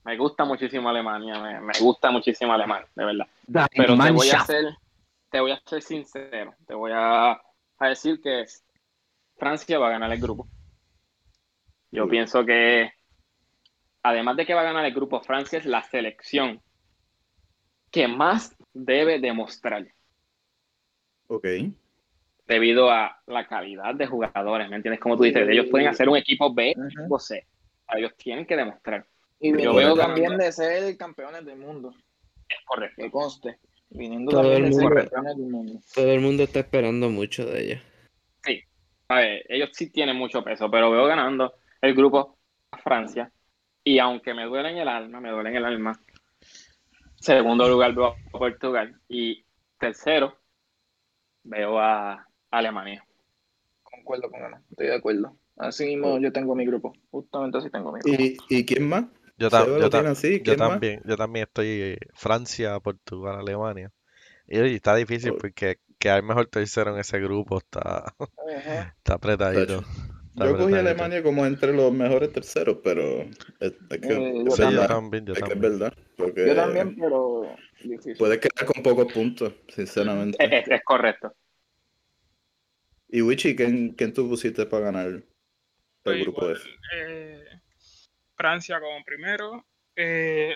me gusta muchísimo Alemania, me, me gusta muchísimo Alemania, de verdad. Pero te voy a ser, te voy a ser sincero, te voy a, a decir que Francia va a ganar el grupo. Yo pienso que, además de que va a ganar el grupo, Francia es la selección que más debe demostrar Ok. debido a la calidad de jugadores, ¿me entiendes? Como tú dices, ellos pueden hacer un equipo B o C. Ellos tienen que demostrar. Y Yo viniendo veo también ganando. de ser campeones del mundo, Es correcto. que conste. Viniendo Todo también el de ser mundo. campeones del mundo. Todo el mundo está esperando mucho de ella. A ver, ellos sí tienen mucho peso, pero veo ganando el grupo a Francia. Y aunque me duele en el alma, me duele en el alma. Segundo lugar veo a Portugal. Y tercero veo a Alemania. Concuerdo con Ana, estoy de acuerdo. Así mismo yo tengo mi grupo. Justamente así tengo mi grupo. ¿Y, y quién más? Yo, tam- yo así, yo también, yo también estoy eh, Francia, Portugal, Alemania. Y oye, está difícil porque quedar mejor tercero en ese grupo está, Ajá. *laughs* está apretadito. Yo cogí a. Alemania como entre los mejores terceros, pero es, es que, Eh, es yo Sí, yo verdad, también, yo es que es también. verdad, porque Yo también, pero difícil. puedes quedar con pocos puntos, sinceramente. Es, correcto. Y Wichi, ¿quién, quién tú pusiste para ganar el Estoy grupo igual, F? eh, Francia como primero, eh,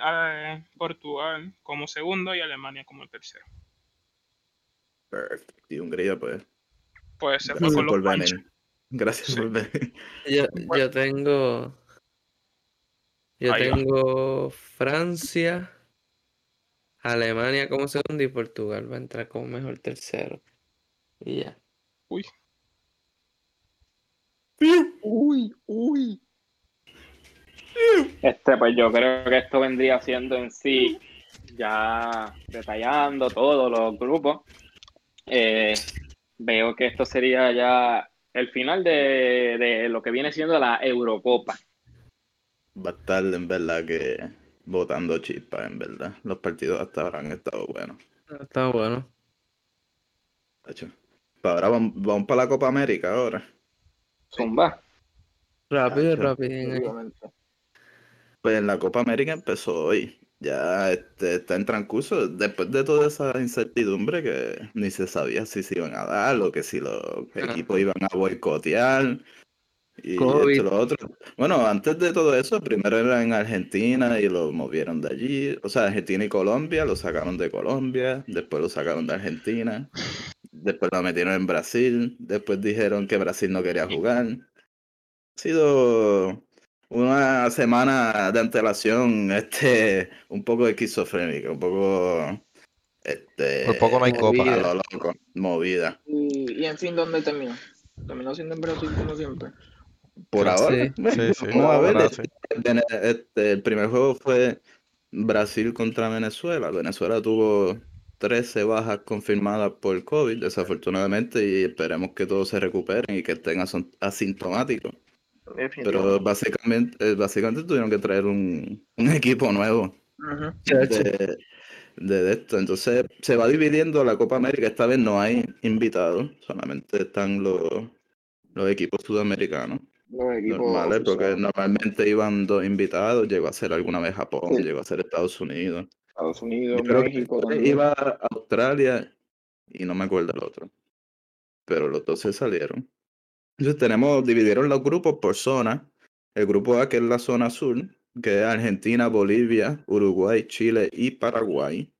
Portugal como segundo y Alemania como tercero. Perfecto. Y Hungría, pues. Pues se fue con los por panchos. venir. Gracias Sí. por venir. Yo, yo tengo. Yo Ahí va. tengo Francia, Alemania como segundo y Portugal va a entrar como mejor tercero. Y ya. Uy, Uy, uy. Este, pues yo creo que esto vendría siendo en sí, ya detallando todos los grupos. eh, veo que esto sería ya el final de, de lo que viene siendo la Eurocopa. Va a estar en verdad que votando chispas, en verdad. Los partidos hasta ahora han estado buenos. Está bueno. tacho. Pero ahora vamos, vamos para la Copa América ahora. Zumba. Rápido, Tacho. rápido. Pues la Copa América empezó hoy. Ya este, está en transcurso. Después de toda esa incertidumbre que ni se sabía si se iban a dar o que si los equipos iban a boicotear. Y COVID. esto lo otro. Bueno, antes de todo eso, primero era en Argentina y lo movieron de allí. O sea, Argentina y Colombia lo sacaron de Colombia. Después lo sacaron de Argentina. Después lo metieron en Brasil. Después dijeron que Brasil no quería jugar. Ha sido una semana de antelación este, un poco esquizofrénica, un poco... Este, Por poco no hay copa. lo loco, movida. Y, y en fin, ¿dónde terminó? Terminó siendo en Brasil como siempre. Por Sí. *laughs* ahora, Sí, sí, vamos a ver. ahora este, este, el primer juego fue Brasil contra Venezuela. Venezuela tuvo 13 bajas confirmadas por COVID, desafortunadamente, y esperemos que todos se recuperen y que estén asin- asintomáticos. Pero básicamente, eh, básicamente tuvieron que traer un, un *laughs* equipo nuevo de, de, de esto. Entonces se va dividiendo la Copa América. Esta vez no hay invitados, solamente están los, los equipos sudamericanos Los equipos normales, porque normalmente iban dos invitados. Llegó a ser alguna vez Japón, Sí. llegó a ser Estados Unidos. Estados Unidos, Yo creo que México iba a Australia y no me acuerdo el otro. Pero los dos se salieron. Entonces tenemos, dividieron los grupos por zona. El grupo A, que es la zona azul, que es Argentina, Bolivia, Uruguay, Chile y Paraguay.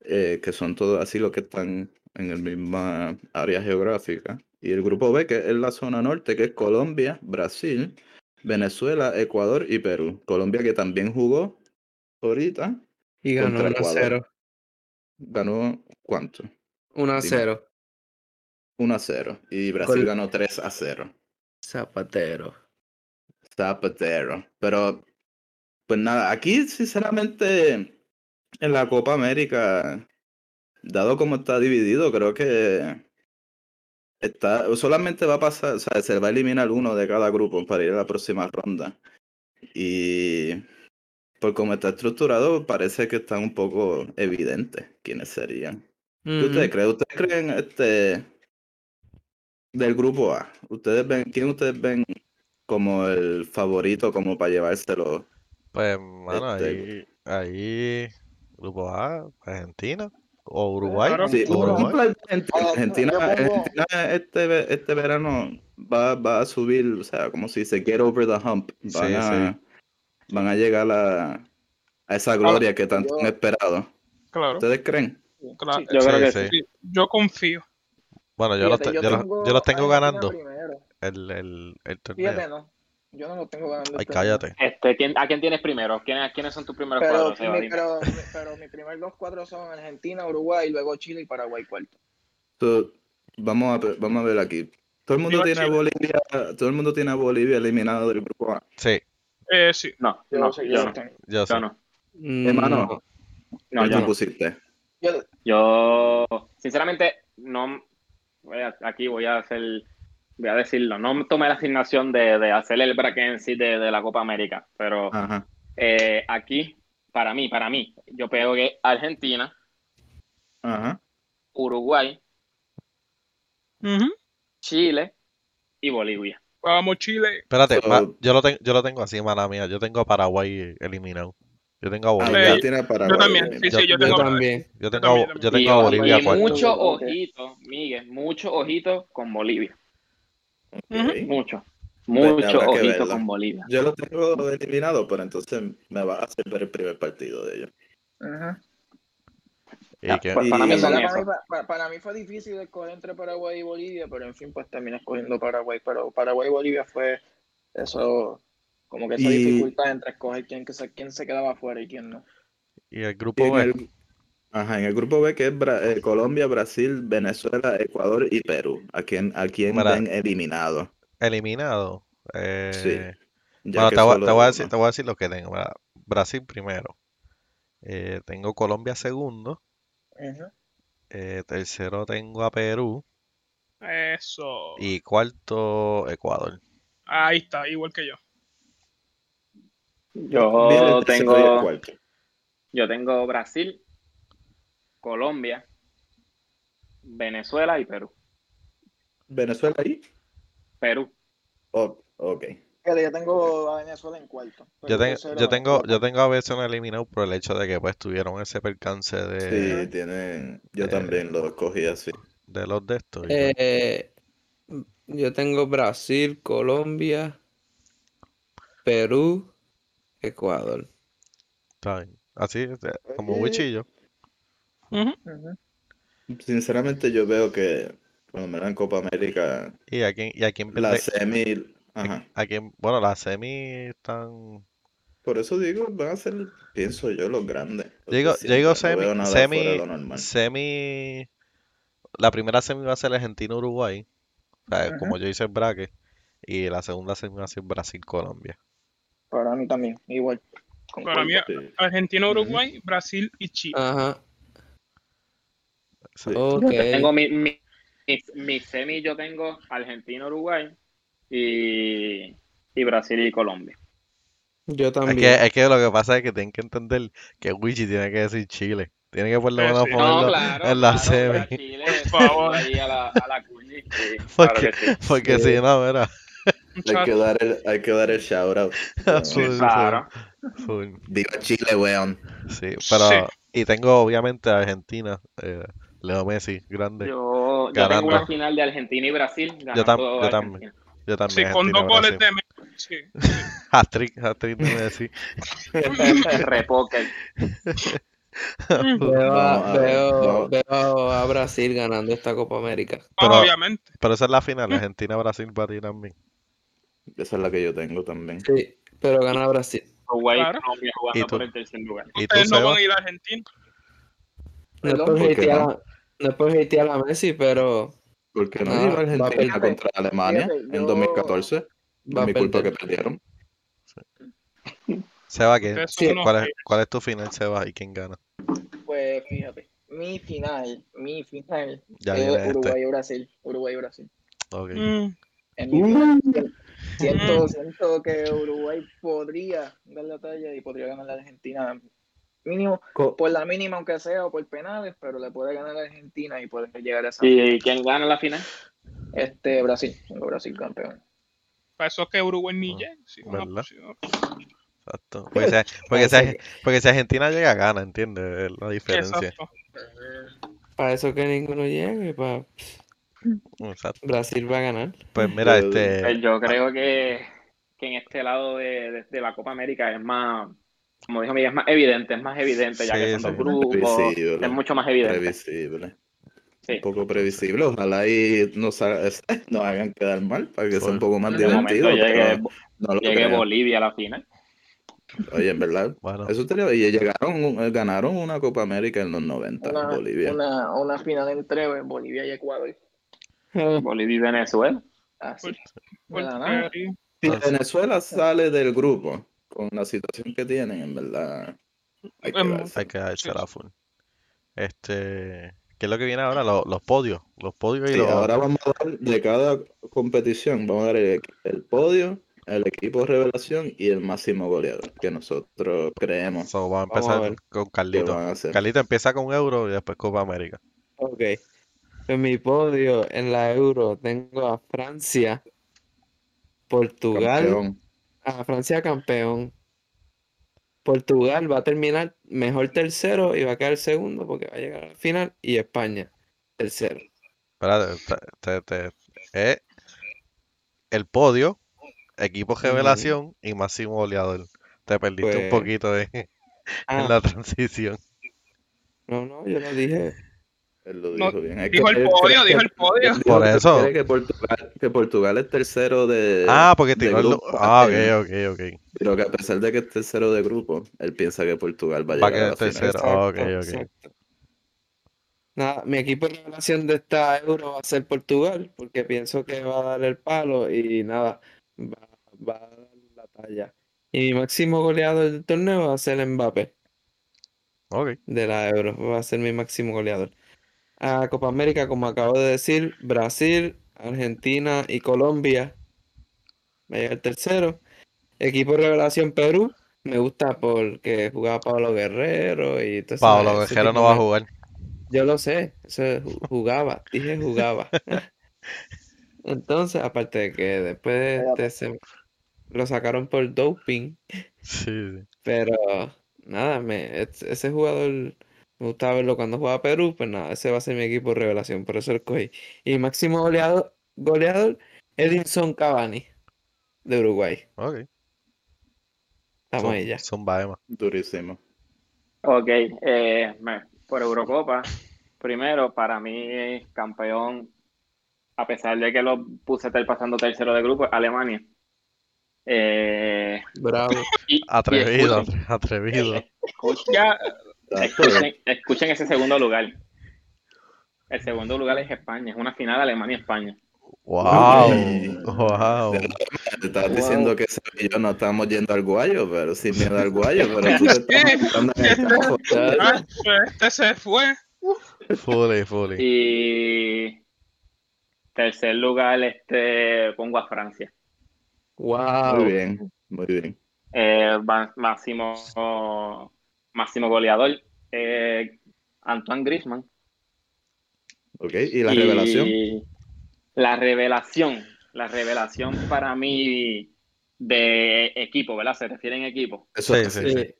eh, que son todos así los que están en la misma área geográfica. Y el grupo B, que es la zona norte, que es Colombia, Brasil, Venezuela, Ecuador y Perú. Colombia que también jugó ahorita. Y ganó Contra 1 a Ecuador. 0. ¿Ganó cuánto? 1 a Dime. 0. 1 a 0 y Brasil Col- ganó 3 a 0. Zapatero. Zapatero. Pero, pues nada, aquí sinceramente en la Copa América, dado como está dividido, creo que está, solamente va a pasar, o sea, se va a eliminar uno de cada grupo para ir a la próxima ronda. Y por cómo está estructurado, parece que están un poco evidentes quiénes serían. ¿Qué ustedes creen? ¿Ustedes creen este del grupo A? ¿Ustedes ven, quién ustedes ven como el favorito como para llevárselo? Pues, mano, Este- ahí, ahí, Grupo A, Argentina o Uruguay. Claro. Sí, o Uruguay. de Argentina, este, este verano va, va a subir, o sea, como se dice, get over the hump. Van, Sí, a, van a llegar a, a esa gloria que tanto yo- han esperado. Claro, ¿Ustedes creen? claro. Yo creo Sí, que. Sí, Yo confío. Bueno, yo los, Fíjate, te- yo los- yo los tengo ganando el, el, el Fíjate, torneo. no. Yo no lo tengo ganando. Ay, este cállate. Este, ¿quién, ¿A quién tienes primero? ¿Quiénes, quiénes son tus primeros Pero, cuatro, Seba? mi, pero, pero mi primer dos cuatro son Argentina, Uruguay, luego Chile y Paraguay cuarto. So, vamos, a, ver- vamos a ver aquí. Todo el mundo Viva tiene a. Bolivia, todo el mundo tiene a Bolivia eliminado del grupo A. Sí, Eh, sí. No, Yo, no, sí, yo yo no. tengo. yo sé. Yo no. Hermano, No. No, ¿qué yo no. pusiste? Yo- Yo, sinceramente, no. Aquí voy a hacer. Voy a decirlo. No tomé la asignación de, de hacer el bracket en sí de, de la Copa América. Pero eh, aquí, para mí, para mí, yo pego que Argentina, Ajá. Uruguay. Chile y Bolivia. Vamos, Chile. Espérate, ma- yo, lo tengo, yo lo tengo así, mala mía. Yo tengo a Paraguay eliminado. Yo tengo a Bolivia. ya tiene a Paraguay Yo también. Sí, eliminado. sí, yo Yo tengo. también. Yo tengo, también, a- también. yo tengo a Bolivia y mucho ojito, Miguel, mucho ojito con Bolivia. Mucho. Mucho que ojito con Bolivia. Yo lo tengo eliminado, pero entonces me va a hacer ver el primer partido de ellos. Ajá. Y que- Pues para mí Y- para, para fue difícil escoger entre Paraguay y Bolivia, pero en fin, pues terminé escogiendo Paraguay. Pero Paraguay y Bolivia fue eso, como que esa Y- dificultad entre escoger quién, que se, quién se quedaba afuera y quién no. y el Y grupo en B. el, ajá, en el grupo B que es Bra- eh, Colombia, Brasil, Venezuela, Ecuador y Perú. ¿A quién, a quién ven eliminado? Eliminado. Eh, Sí. Ya bueno, te voy, te voy a decir, te voy a decir lo que tengo. Brasil primero. Eh, tengo Colombia segundo. Eh, tercero tengo a Perú. Eso. Y cuarto, Ecuador. Ahí está, igual que yo. Yo y tengo, yo tengo Brasil, Colombia, Venezuela y Perú. ¿Venezuela ahí? Perú. Oh, ok. Yo tengo a Venezuela en cuarto. Yo, tercero yo en tengo, yo tengo a veces eliminado por el hecho de que pues tuvieron ese percance de, Sí, tienen. Yo eh, también lo escogí así. de los de estos. y pues, Eh, yo tengo Brasil, Colombia, Perú, Ecuador. está bien. Así, como. Ujú. Sinceramente, yo veo que, lo menos en Copa América, Y a quién, y a quién la semi. Ajá. a quién- bueno, las semi están. Por eso digo, van a ser, pienso yo, los grandes. Yo digo, yo digo no semi, semi, semi, la primera semi va a ser Argentina-Uruguay, o sea, como yo hice el bracket, y la segunda semi va a ser Brasil-Colombia. Para mí también, igual. Para mí. Argentina, Uruguay, Brasil y Chile. Ajá. Sí. Ok. Yo tengo mi, mi, mi, mi semi, yo tengo Argentina, Uruguay y, y Brasil y Colombia. Yo Es también. que, es que lo que pasa es que tienen que entender que Wichi tiene que decir Chile. Tiene que por lo menos sí. ponerlo No, claro, en la claro, semi. Chile, Por favor. ahí a la, a la cuñi, *laughs* sí, Porque, que sí. porque Sí. si no, mira. Hay que dar el, hay que dar el shout out. *laughs* Claro. full. Viva Chile, weón. Sí, pero. Sí. Y tengo obviamente a Argentina. eh, Leo Messi, grande. Yo, Yo, yo tengo una final de Argentina y Brasil. Ganando tam- yo también. Argentina. también. Sí, con dos goles de Messi. Sí. *laughs* Hat-trick, hat-trick de Messi. Repóquer. *laughs* Veo, veo- veo a Brasil ganando esta Copa América. Pero- Obviamente. Pero esa es la final, Argentina-Brasil para ti también. Esa es la que yo tengo también. Sí, pero gana Brasil. Uruguay y Claro. Colombia ¿Y jugando tú? por el tercer lugar. ¿Y tú, Ustedes no van a ir a Argentina. No es por ¿por qué hatear no? a- no es por hatear a Messi, pero Porque no Ah, iba va Argentina fíjate, contra Alemania fíjate, en yo- 2014. No mi a culpa que perdieron. *laughs* Seba, ¿quién- Ustedes son Sí, ¿cuál, es, cuál es tu final, Seba? ¿Y quién gana? Pues fíjate, mi final, mi final Ya es este. Uruguay y Brasil. Uruguay y Brasil. Ok. Mm, En mi final, Uh. Siento, siento que Uruguay podría dar la talla y podría ganar a Argentina. Mínimo, Co- por la mínima, aunque sea, o por penales, pero le puede ganar a Argentina y puede llegar a esa. ¿Y quién gana la final? Este, Brasil, tengo Brasil campeón. para eso es que Uruguay ni Ah, llega. Sí, una ¿verdad? posición. Exacto. Porque si, porque, si, porque si Argentina llega, gana, ¿entiendes? Es la diferencia. Exacto. para eso que ninguno llegue, para Exacto. Brasil va a ganar. Pues mira, Yo- Pues este. yo creo que, que en este lado de, de- de la Copa América es más, como dijo Miguel, es más evidente, es más evidente, ya Sí, que son dos grupos, Previsible. es mucho más evidente. Previsible. Sí. Un poco previsible. Ojalá y nos, *laughs* haga- nos hagan quedar mal para que sea un poco más divertido. llegue, no llegue. Bolivia a la final. Oye, en verdad. Bueno, Eso estaría y llegaron, ganaron una Copa América en los 90, Una, Bolivia. una, una final entre Bolivia y Ecuador. *laughs* Bolivia y Venezuela. Así. Pues, de nada. Porquería. Si Venezuela sale del grupo con la situación que tienen, en verdad, hay que Em, darse. hay que darse sí, la full. Este. ¿Qué es lo que viene ahora? Los, los podios. Los podios y Sí, los. ahora vamos a dar de cada competición, vamos a dar el, el podio, el equipo revelación y el máximo goleador que nosotros creemos So, vamos a Vamos a empezar con Carlito. Carlito empieza con Euro y después Copa América. Ok. En mi podio en la Euro tengo a Francia, Portugal, Campeón. a Francia campeón. Portugal va a terminar mejor tercero y va a quedar segundo porque va a llegar a la final. Y España, tercero. Espérate, te- te- te- eh, el podio, equipo revelación y máximo goleador. Te perdiste un Pues- poquito de- *laughs* en Ah, la transición. no, no, yo lo dije. Él lo No, dijo bien. Es dijo que el podio, dijo el podio. Por eso. Que Portugal, que Portugal es tercero de, Ah, porque de tiró el... grupo, Ah, ok, ok, ok. Pero que a pesar de que es tercero de grupo, él piensa que Portugal va a Va a llegar a la final. tercero. Ah, ok, Exacto, ok. exacto. Nada, mi equipo de revelación de esta Euro va a ser Portugal, porque pienso que va a dar el palo y nada, va, va a dar la talla. Y mi máximo goleador del torneo va a ser Mbappé, Ok. de la Euro, va a ser mi máximo goleador. A Copa América, como acabo de decir, Brasil, Argentina y Colombia. Va a llegar tercero. Equipo de revelación Perú, me gusta porque jugaba Pablo Guerrero y todo Pablo Guerrero no va a jugar. yo lo sé, eso jugaba, dije jugaba. *laughs* Entonces, aparte de que después de este se- lo sacaron por doping, Sí, sí. pero nada, me, es- ese jugador me gustaba verlo cuando jugaba Perú, pues nada, ese va a ser mi equipo de revelación, por eso lo escogí. Y máximo goleador, goleador, Edinson Cavani, de Uruguay. Ok. Estamos ahí ya. Son Baema. Durísimo. Ok, eh, me- por Eurocopa, primero, para mí, campeón, a pesar de que lo puse estar pasando tercero de grupo, Alemania. Eh, Bravo. y- y Atrevido, escuchen, atrevido. *laughs* escuchen, Ya, escuchen, escuchen ese segundo lugar. El segundo lugar es España, es una final Alemania-España. Wow. Wow. Te estabas Wow. diciendo que y yo no estamos yendo al guayo, pero sin miedo al guayo, pero tú te estás montando en el campo. este se fue. Fully, fully. Y tercer lugar, este, pongo a Francia. Wow. Muy bien, muy bien. Eh, máximo, máximo goleador, eh, Antoine Griezmann. Ok, y la Y revelación. La revelación, la revelación para mí de equipo, ¿verdad? Se refiere en equipo. Eso Sí, es sí. Sí.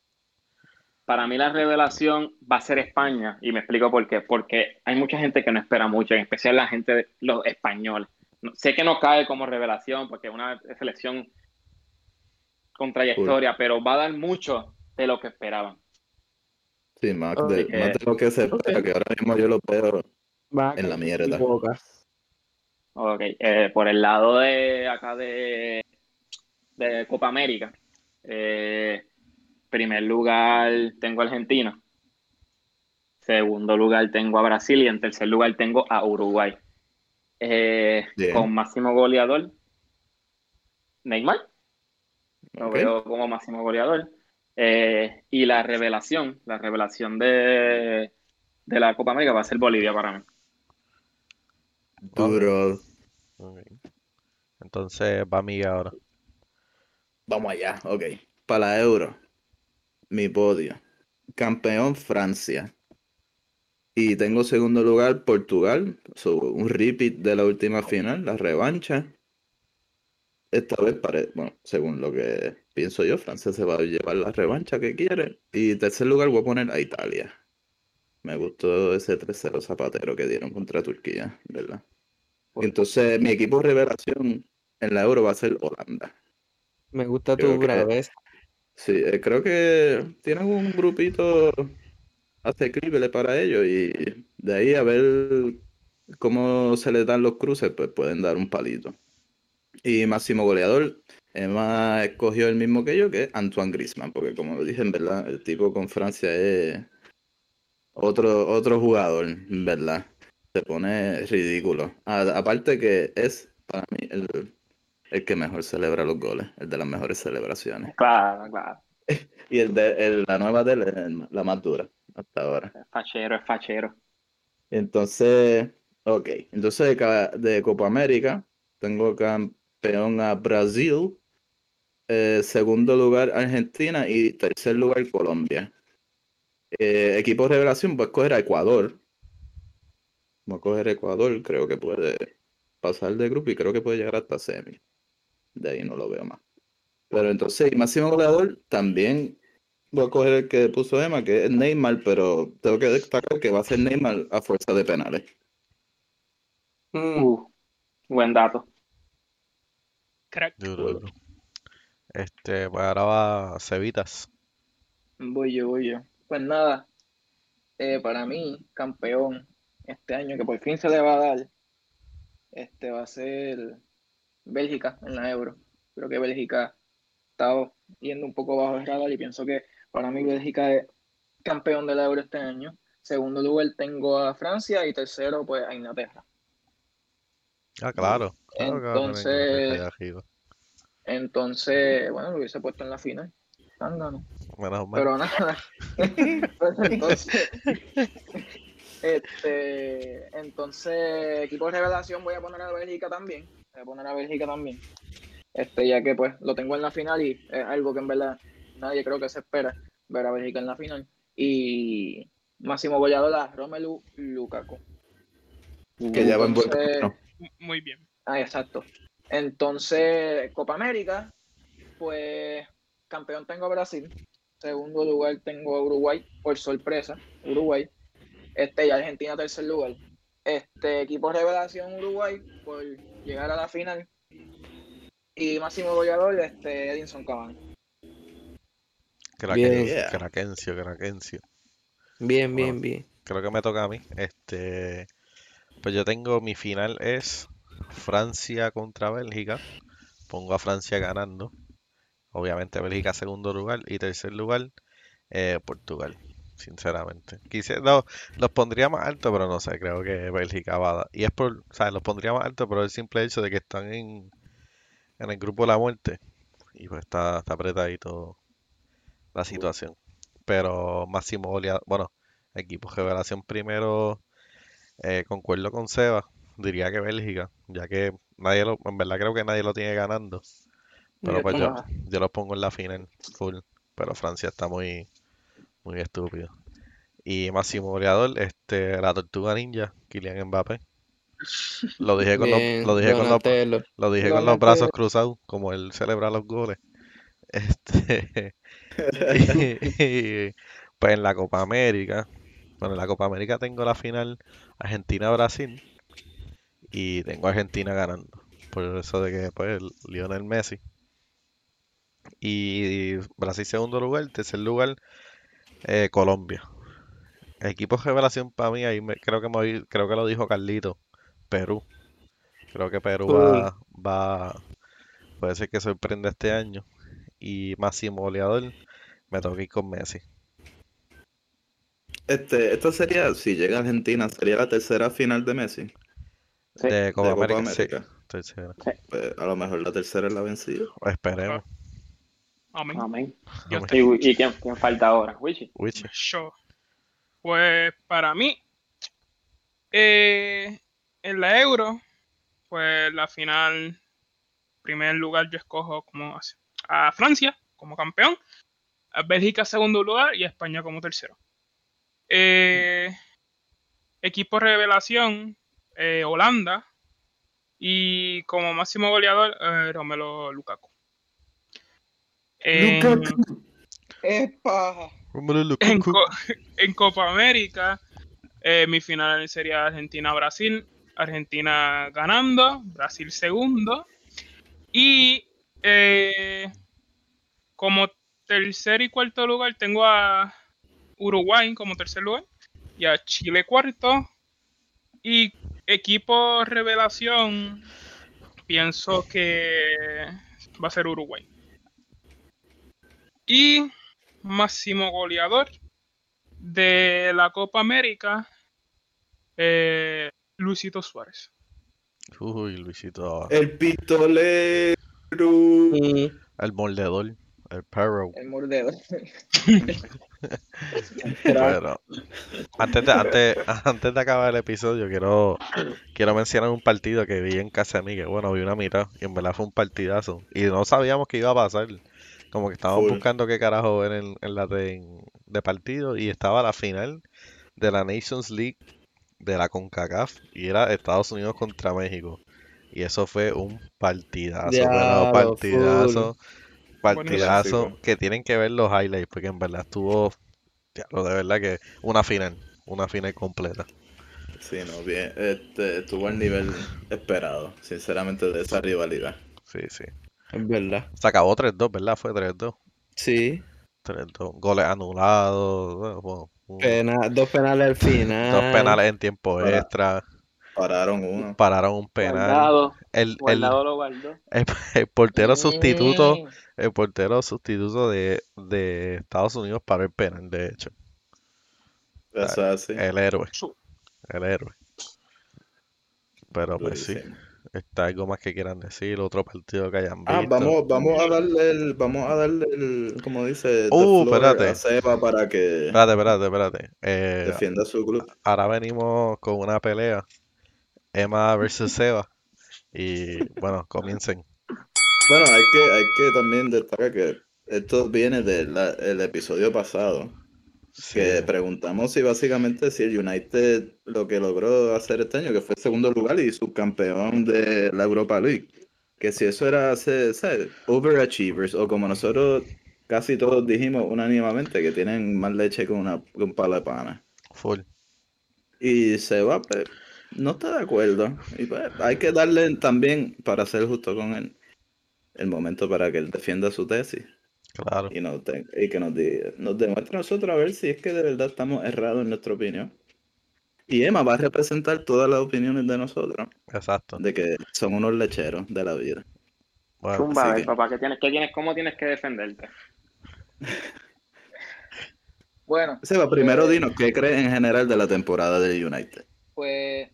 Para mí la revelación va a ser España y me explico por qué. Porque hay mucha gente que no espera mucho, en especial la gente, de- los españoles. No- sé que no cae como revelación porque es una selección con trayectoria, pero va a dar mucho de lo que esperaban. Sí, más de, más de lo que se espera, Ok. que ahora mismo yo lo veo en la mierda. boca. Ok, eh, por el lado de acá de, de Copa América, eh, primer lugar tengo a Argentina, segundo lugar tengo a Brasil y en tercer lugar tengo a Uruguay. Eh, con máximo goleador, Neymar. Lo veo como máximo goleador. Eh, y la revelación, la revelación de, de la Copa América va a ser Bolivia para mí. Duro. Entonces va Miguel ahora. Vamos allá, ok. Para la Euro, mi podio. Campeón Francia. Y tengo segundo lugar Portugal. So, un repeat de la última final, la revancha. Esta vez, pare- bueno, según lo que pienso yo, Francia se va a llevar la revancha que quiere. Y tercer lugar voy a poner a Italia. Me gustó ese 3-0 zapatero que dieron contra Turquía, ¿verdad? Entonces, mi equipo revelación en la Euro va a ser Holanda. Me gusta Creo tu que- braveza. Sí, eh, creo que tienen un grupito asequible para ellos y de ahí a ver cómo se les dan los cruces, pues pueden dar un palito. Y máximo goleador, Emma escogió el mismo que yo, que es Antoine Griezmann, porque como lo dije, en verdad, el tipo con Francia es otro, otro jugador, en verdad. Se pone ridículo. A- aparte que es para mí el, el que mejor celebra los goles, el de las mejores celebraciones. Claro, claro. *laughs* Y el de el- la nueva es la más dura hasta ahora. Es fachero, es fachero. Entonces, ok. Entonces de, de Copa América tengo campeón a Brasil, eh, segundo lugar Argentina y tercer lugar Colombia. Eh, equipo revelación, voy a escoger a Ecuador. Voy a coger Ecuador, creo que puede pasar de grupo y creo que puede llegar hasta semi. De ahí no lo veo más. Pero entonces, y máximo goleador, también voy a coger el que puso Emma, que es Neymar, pero tengo que destacar que va a ser Neymar a fuerza de penales. Mm, buen dato. Crack. Duro, duro. Este, pues ahora va Cevitas. Voy yo, voy yo. Pues nada, eh, para mí, campeón este año, que por fin se le va a dar, este va a ser Bélgica en la Euro. Creo que Bélgica está yendo un poco bajo el radar y pienso que para mí Bélgica es campeón de la Euro este año. Segundo lugar tengo a Francia y tercero pues a Inglaterra. Ah, claro. Entonces-. Entonces, bueno, lo hubiese puesto en la final. Pero nada. *laughs* Pues entonces, este, entonces, equipo de revelación voy a poner a Bélgica también. Voy a poner a Bélgica también. Este, ya que pues lo tengo en la final y es algo que en verdad nadie creo que se espera ver a Bélgica en la final. Y máximo goleador a Romelu Lukaku. Que ya va en buen camino. Muy bien. Ah, exacto. Entonces, Copa América, pues campeón tengo a Brasil, segundo lugar tengo a Uruguay, por sorpresa, Uruguay, este y Argentina tercer lugar. Este equipo revelación Uruguay por llegar a la final y máximo goleador este Edinson Cavani. Craquencio, Yeah. Craquencio, Craquencio. Bien, bien, bien. Creo que me toca a mí. Este, pues yo tengo mi final es Francia contra Bélgica. Pongo a Francia ganando. Obviamente Bélgica segundo lugar y tercer lugar eh, Portugal. Sinceramente. Quise, no, los pondría más alto, pero no sé, creo que Bélgica va a dar. Y es por, o sea, los pondría más alto por el simple hecho de que están en, en el grupo de la muerte. Y pues está, está apretadito la situación. Pero máximo goleador, bueno, equipo revelación primero, eh, concuerdo con Seba, diría que Bélgica, ya que nadie lo, en verdad creo que nadie lo tiene ganando. Pero pues yo, yo los pongo en la final full, pero Francia está muy, muy estúpido. Y máximo goleador, este, la tortuga ninja, Kylian Mbappé. Lo dije con los, lo dije con los, lo dije con los brazos cruzados, como él celebra los goles. Este, *laughs* y, pues en la Copa América, bueno, en la Copa América tengo la final Argentina-Brasil y tengo a Argentina ganando. Por eso de que pues Lionel Messi. Y Brasil segundo lugar, tercer lugar eh, Colombia. Equipo revelación para mí, ahí me- creo que me creo que lo dijo Carlito, Perú. Creo que Perú va, va, puede ser que sorprenda este año. Y máximo goleador, me toca ir con Messi. Este, esto sería, si llega a Argentina, sería la tercera final de Messi. Sí, de Copa de Copa América. Sí, América. estoy seguro. Pues, a lo mejor la tercera es la vencida. Esperemos. Amén. Amén. ¿Y, y quién, quién falta ahora? Wichi. Wichi. Yo. Pues para mí, eh, en la Euro, pues la final, primer lugar yo escojo como a- a Francia como campeón, a Bélgica segundo lugar y a España como tercero. Eh, equipo revelación, eh, Holanda y como máximo goleador, eh, Romelu Lukaku. En- en, Lukaku. Co- *laughs* en Copa América, eh, mi final sería Argentina-Brasil. Argentina ganando, Brasil segundo. Y eh, como tercer y cuarto lugar tengo a Uruguay como tercer lugar y a Chile cuarto. Y equipo revelación, pienso que va a ser Uruguay. Y máximo goleador de la Copa América, eh, Luisito Suárez. Uy, Luisito. El pistolero. El mordedor. El perro. El mordedor. *laughs* Pero antes de, antes, *laughs* antes de acabar el episodio, quiero, quiero mencionar un partido que vi en casa de mí, que bueno, vi una mitad, y en verdad fue un partidazo. Y no sabíamos qué iba a pasar. Como que estábamos Full. buscando qué carajo ver en, en la de, en- de partido, y estaba la final de la Nations League de la CONCACAF, y era Estados Unidos contra México. Y eso fue un partidazo, pero Diablo, partidazo, partidazo, que tienen que ver los highlights, porque en verdad estuvo, diablo, de verdad que una final, una final completa. Sí, no, bien. Este, estuvo al nivel esperado, sinceramente, de esa rivalidad. Sí, sí. Es verdad. Se acabó 3-2, ¿verdad? Fue 3-2. Sí. 3-2. Goles anulados. bueno, Pena- dos penales al final. dos penales en tiempo Para- extra. Pararon uno. Pararon un penal. Guardado. El, el, Guardado lo guardó. el- el portero sustituto, Mm, el portero sustituto de, de Estados Unidos paró el penal, de hecho. Eso es así. El héroe. El héroe. Pero pues sí, está algo más que quieran decir, otro partido que hayan Ah, visto. vamos, vamos a darle el, vamos a darle el, como dice, Uh, espérate. a Seba para que Espérate, espérate, espérate. Eh, defienda su club. ahora venimos con una pelea. Emma versus Seba. Y bueno, comiencen. Bueno, hay que, hay que también destacar que esto viene del episodio pasado, Sí, que preguntamos si básicamente si el United lo que logró hacer este año, que fue segundo lugar y subcampeón de la Europa League, que si eso era ¿sabes? overachievers, o como nosotros casi todos dijimos unánimemente, que tienen más leche que, una, que un palo de pana. full. Y Seba pues, no está de acuerdo. Y pues, hay que darle también, para ser justo con él, el momento para que él defienda su tesis Claro. y, nos de- y que nos, diga- nos demuestre a nosotros a ver si es que de verdad estamos errados en nuestra opinión. Y Emma va a representar todas las opiniones de nosotros, Exacto. de que son unos lecheros de la vida. Bueno, Zumba, así a ver, que- papá, ¿qué tienes, qué tienes, ¿cómo tienes que defenderte? *laughs* Bueno, Seba, primero Eh. dinos qué crees en general de la temporada del United. pues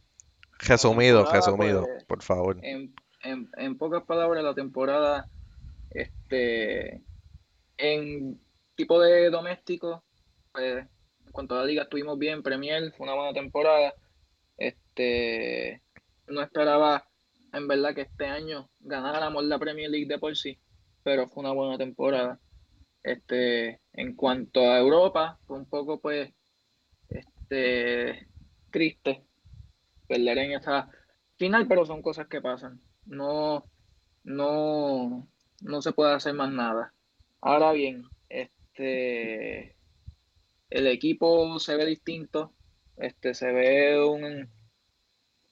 resumido, resumido, pues, por favor. en, en, pocas palabras, la temporada, este, en tipo de doméstico, pues, en cuanto a la liga estuvimos bien, Premier fue una buena temporada, este, no esperaba en verdad que este año ganáramos la Premier League de por sí, pero fue una buena temporada. Este, en cuanto a Europa, fue un poco pues, este, triste perder en esa final, pero son cosas que pasan. No, no, no se puede hacer más nada. Ahora bien, este, el equipo se ve distinto, este, se ve un,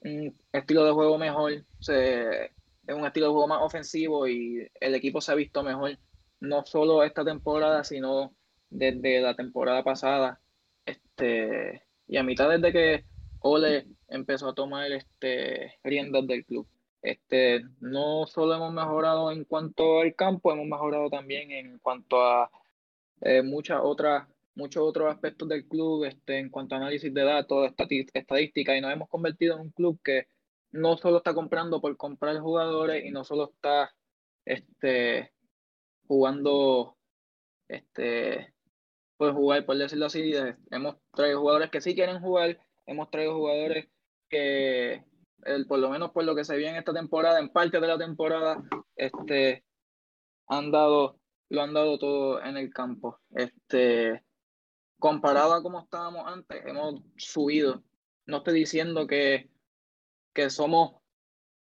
un estilo de juego mejor, se, es un estilo de juego más ofensivo y el equipo se ha visto mejor, no solo esta temporada, sino desde la temporada pasada. Este, y a mitad desde que Ole empezó a tomar este, riendas del club. Este, no solo hemos mejorado en cuanto al campo, hemos mejorado también en cuanto a eh, muchas otras, muchos otros aspectos del club, este, en cuanto a análisis de datos, estadística, y nos hemos convertido en un club que no solo está comprando por comprar jugadores y no solo está este, jugando este, por jugar, por decirlo así. Hemos traído jugadores que sí quieren jugar, hemos traído jugadores que, el, por lo menos por lo que se vio en esta temporada, en parte de la temporada, este, han dado, lo han dado todo en el campo. Este, comparado a como estábamos antes, hemos subido. No estoy diciendo que, que somos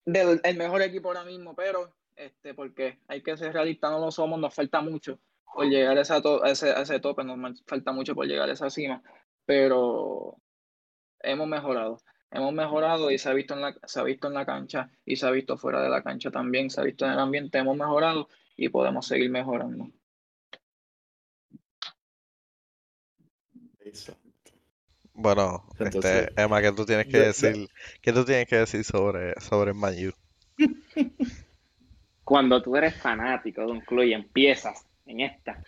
del, el mejor equipo ahora mismo, pero este, porque hay que ser realistas, no lo somos, nos falta mucho por llegar a, esa to- a ese, a ese tope, nos falta mucho por llegar a esa cima, pero hemos mejorado. Hemos mejorado y se ha visto en la, se ha visto en la cancha y se ha visto fuera de la cancha también, se ha visto en el ambiente, hemos mejorado y podemos seguir mejorando. Bueno, Entonces, este, Emma, ¿qué tú tienes que de- de- decir? ¿Qué tú tienes que decir sobre, sobre el Man U? Cuando tú eres fanático de un club y empiezas en esta,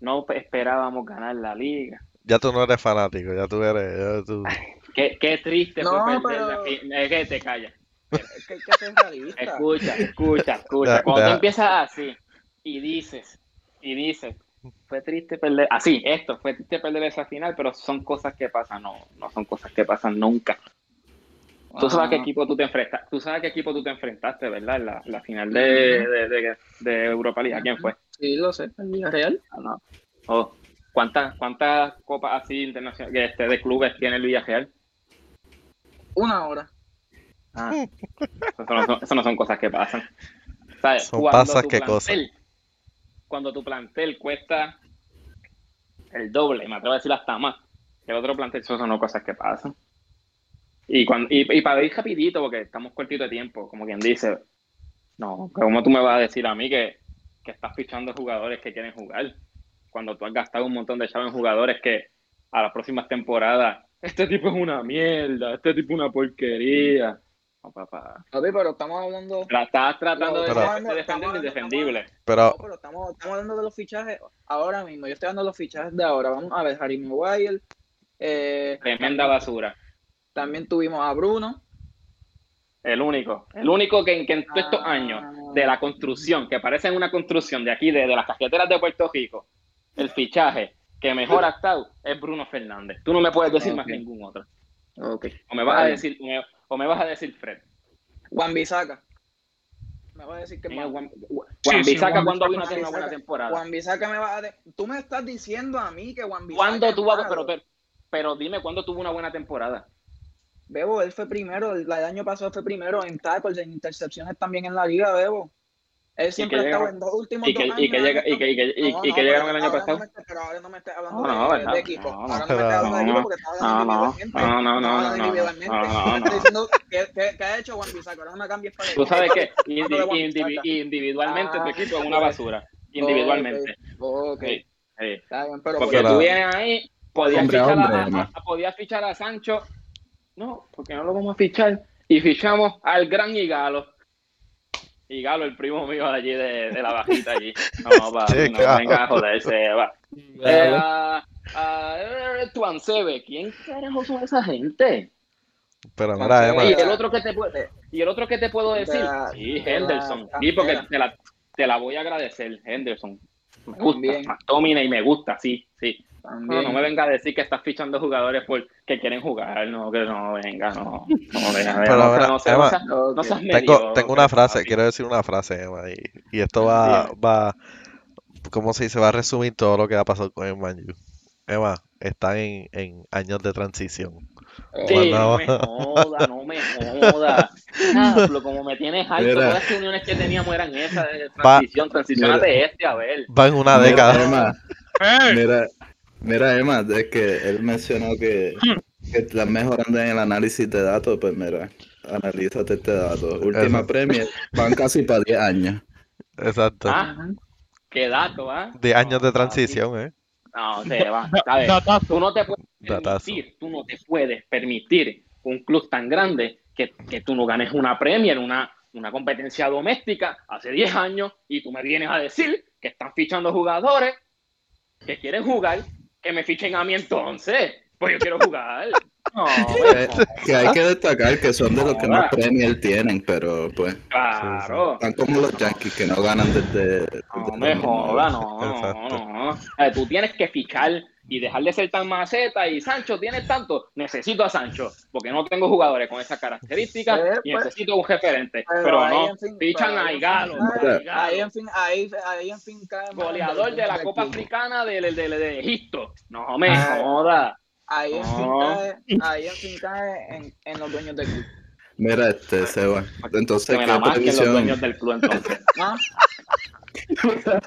no esperábamos ganar la liga. Ya tú no eres fanático, ya tú eres, ya tú- *laughs* Qué, qué triste No, fue perder pero- la Es que te callas. Es que hay que ser realista. Escucha, escucha, escucha. Cuando tú empiezas así y dices, y dices, fue triste perder, así, esto, fue triste perder esa final, pero son cosas que pasan, no, no son cosas que pasan nunca. Tú sabes a qué Ah, equipo tú te enfrentas, tú sabes a qué equipo tú te enfrentaste, ¿verdad? En la, la final de, de, de- de Europa League, ¿a quién fue? Sí, lo sé, el Villarreal. Ah, no. Oh, ¿cuántas, ¿Cuántas copas así internacionales este, de clubes tiene el Villarreal? Una hora. Ah, eso, no son, eso no son cosas que pasan. ¿Sabes? Son Cuando pasas tu que plantel- Cuando tu plantel cuesta el doble, me atrevo a decir hasta más, que el otro plantel, eso son no cosas que pasan. Y, cuando, y, y para ir rapidito, porque estamos cortito de tiempo, como quien dice, no, ¿cómo tú me vas a decir a mí que, que estás fichando jugadores que quieren jugar? Cuando tú has gastado un montón de chavos en jugadores que a las próximas temporadas, este tipo es una mierda, este tipo es una porquería. No, papá. Papi, pero estamos hablando. La estás tratando de Pero- defender hablando- indefendible. Pero, No, pero estamos, estamos hablando de los fichajes ahora mismo. Yo estoy hablando de los fichajes de ahora. Vamos a ver, Harry Maguire. eh, Tremenda basura. también tuvimos a Bruno. El único. El único que, que en todos estos Ah. años de la construcción, que parece una construcción de aquí, de, de las casqueteras de Puerto Rico, el fichaje que mejor ha estado es Bruno Fernández. Tú no me puedes decir más Ok. ningún otro. O me vas a decir, o me, o me vas a decir Fred. Juan Bisaca. Me vas a decir que Mira, Juan, Juan, Sí, Juan sí, Bisaca Juan cuando vino a Bisaca. tener una buena temporada. Juan Bisaca me va a de- Tú me estás diciendo a mí que Juan Bisaca. ¿Cuándo tuvo, pero, pero, pero dime cuándo tuvo una buena temporada? Bebo, él fue primero. El, el año pasado fue primero en tackles, en intercepciones también en la liga, Bebo. Él siempre ha que estado en dos últimos Y que, dos y que años. llega, y que, y que, y- No, y no, que llegaron el año pasado. No pero ahora no me estés hablando No, no, de, equipo. No, no. ahora no me estés hablando de equipo porque estás hablando No, no, individualmente. no, no, no, Estás no, no, estás no. diciendo ¿qué, qué, qué ha hecho Juan Bisaca. Ahora no me cambies para Tú sabes que individualmente tu Ah, equipo es una basura. Individualmente. Ok, Sí, sí. está bien, pero Porque tú vienes ahí, podías fichar, a, podías fichar a Sancho. No, porque no lo vamos a fichar. Y fichamos al gran Igalo. Igalo, el primo mío de allí, de, de la bajita allí. *laughs* No, va, Sí, no claro. venga a joderse, va. Eh, a, a, eh, Tuancebe, ¿quién carajo son esa gente? pero mira, Emma, Y el otro que te puede, y el otro que te puedo decir, la- sí, de la Henderson. Sí, porque te la, te la voy a agradecer, Henderson. Me gusta, También. McTominay me gusta, sí, sí. No, También. no me venga a decir que estás fichando jugadores por que quieren jugar, no, que no, venga, no. No, venga, venga, Pero, no, mira, no, seas- Emma, no tengo, una frase, papi. quiero decir una frase, Emma, y, y esto va, va, ¿cómo se dice? Va a resumir todo lo que ha pasado con el Man U. Emma, están en, en años de transición. Sí, Bueno. no me joda, no me joda. Diablo, como me tienes alto, Mira. todas las reuniones que teníamos eran esas de transición, transicionate este, a ver. Va en una Mira, década. Emma, *laughs* mira, mira, Emma, es que él mencionó que, que estás mejorando en el análisis de datos, pues mira, analízate este dato. Última Eso. Premier, van casi para 10 años. Exacto. Ah, qué dato, ¿ah? De años de No, transición, ¿eh? No, se va. Tú no te puedes Datazo. permitir, tú no te puedes permitir un club tan grande que, que tú no ganes una Premier, una, una competencia doméstica hace 10 años y tú me vienes a decir que están fichando jugadores que quieren jugar, que me fichen a mí entonces. Pues yo quiero jugar. *laughs* No, Que, que hay que destacar que son de los que más Premier tienen, pero pues claro. están como los Yankees que no ganan desde. desde No me no, tú tienes que fichar y dejar de ser tan maceta y Sancho tiene tanto, necesito a Sancho, porque no tengo jugadores con esas características Eh, y pues, necesito un referente. pero no, en fin, fichan pero a ahí en Igalo, Ahí en fin, ahí, ahí en fin cae goleador de la Copa. Africana de, de, de- de Egipto. No me Ah. jodas. Ahí en fin No. cae, ahí en fin cae en, en los dueños del club. Mira, este, Seba. Entonces, ¿qué la marquen los dueños del club entonces. *laughs* ¿Ah? *laughs*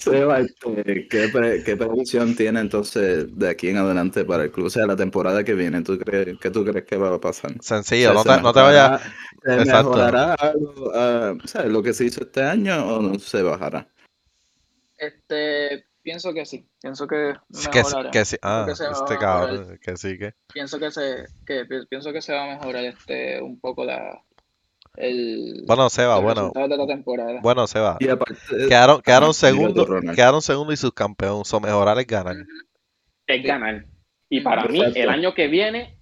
Seba, este, ¿qué, pre- ¿qué previsión tiene entonces de aquí en adelante para el club? O sea, la temporada que viene, ¿tú crees, ¿qué tú crees que va a pasar? Sencillo, O no sea, te, no te vayas. ¿Se Exacto. mejorará algo, ah, o sea, lo que se hizo este año o no se bajará? Este, pienso que sí, pienso que Que, mejorará. que sí. Ah, que se a este cabrón, que sí que. Pienso que se, que pi- pienso que se va a mejorar este un poco la el Bueno, Seba, los bueno, de la temporada. bueno, Seba. Y aparte, Quedaron, quedaron segundo, Ronald. quedaron segundo y subcampeón. So mejorar es ganar. Es ganar. Y para mí, el año que viene,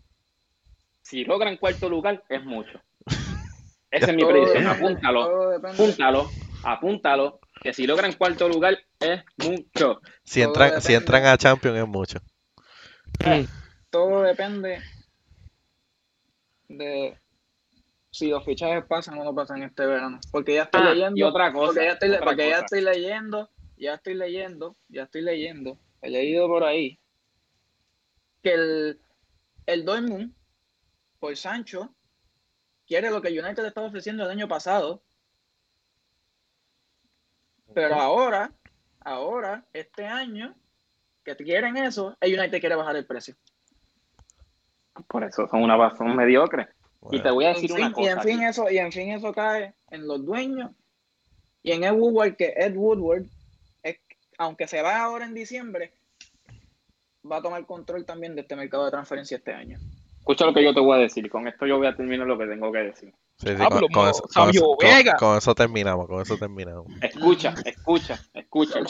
si logran cuarto lugar, es mucho. *laughs* Esa es mi predicción. Apúntalo. apúntalo, apúntalo, que si logran cuarto lugar es mucho. Si entran, si entran a Champions es mucho. Todo depende de si los fichajes pasan o no pasan este verano. Porque ya estoy Ah, leyendo. y otra cosa, porque ya estoy, otra porque ya cosa. estoy leyendo, ya estoy leyendo, ya estoy leyendo. He leído por ahí que el, el Dortmund, por Sancho, quiere lo que United le estaba ofreciendo el año pasado. Pero ahora, ahora, este año, que quieren eso, el United quiere bajar el precio. Por eso son una razón mediocre. Y te voy a En decir fin- una y en cosa. fin aquí. eso, y en fin eso cae en los dueños y en Ed Woodward, que Ed Woodward, es- aunque se va ahora en diciembre, va a tomar control también de este mercado de transferencia este año. Escucha lo que yo te voy a decir. Con esto yo voy a terminar lo que tengo que decir. sí, con, eso, con eso terminamos, con eso terminamos. Escucha, escucha, escucha.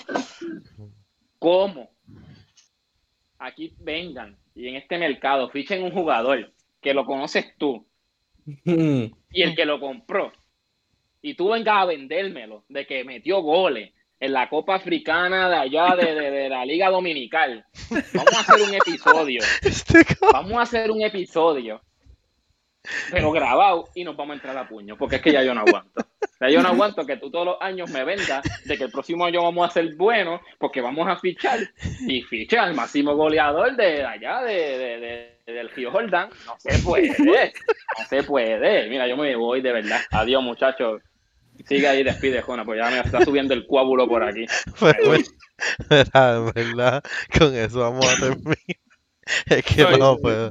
¿Cómo? Aquí vengan y en este mercado fichen un jugador que lo conoces tú *laughs* y el que lo compró y tú vengas a vendérmelo de que metió goles en la Copa Africana de allá de, de- de la Liga Dominical. Vamos a hacer un episodio. *laughs* Este. Vamos a hacer un episodio. Pero grabado y nos vamos a entrar a puño, porque es que ya yo no aguanto. Ya yo no aguanto que tú todos los años me vendas de que el próximo año vamos a ser buenos, porque vamos a fichar y ficha al máximo goleador de allá, de, de- de- del Río Jordán. No se puede, no se puede. Mira, yo me voy de verdad. Adiós, muchachos. Sigue ahí, despide, Jona, pues ya me está subiendo el coágulo por aquí. *laughs* Pero, mira, en verdad, con eso vamos a terminar. *laughs* Es que Ay, no puedo.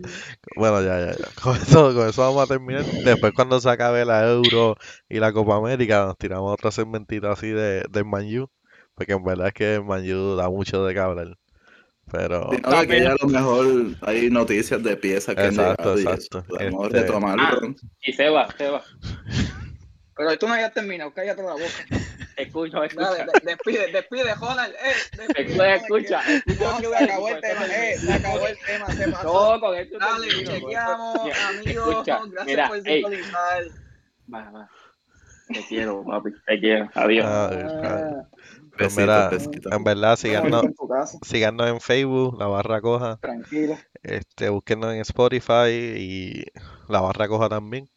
Bueno, ya, ya, ya. *laughs* Con eso, con eso vamos a terminar. Después, cuando se acabe la Euro y la Copa América, nos tiramos otro segmentito así de, del Man U, Porque en verdad es que el Man U da mucho de hablar. Pero. Sí, no, que ya a lo mejor hay noticias de piezas que Exacto, han llegado y exacto. podemos Este- retomarlo. Y Seba, Seba, Pero tú no hayas terminado, cállate la boca. *laughs* escucha, Dale, escucha. de- despide, despide, Ronald. Eh, despide, Escucha, Ronald, escucha. que- se acabó el tema, eh, se acabó el tema, se pasó. No, con esto Dale, termino, con esto- chequeamos, amigos, escucha, gracias mira, por sintonizar. va, va. Te quiero, papi, te quiero. Adiós. Ah, Ah, ah, pues Besito, mira, en verdad, síganos, síganos en Facebook, La Barra Coja. tranquilo. Este, búsquenos en Spotify y La Barra Coja también.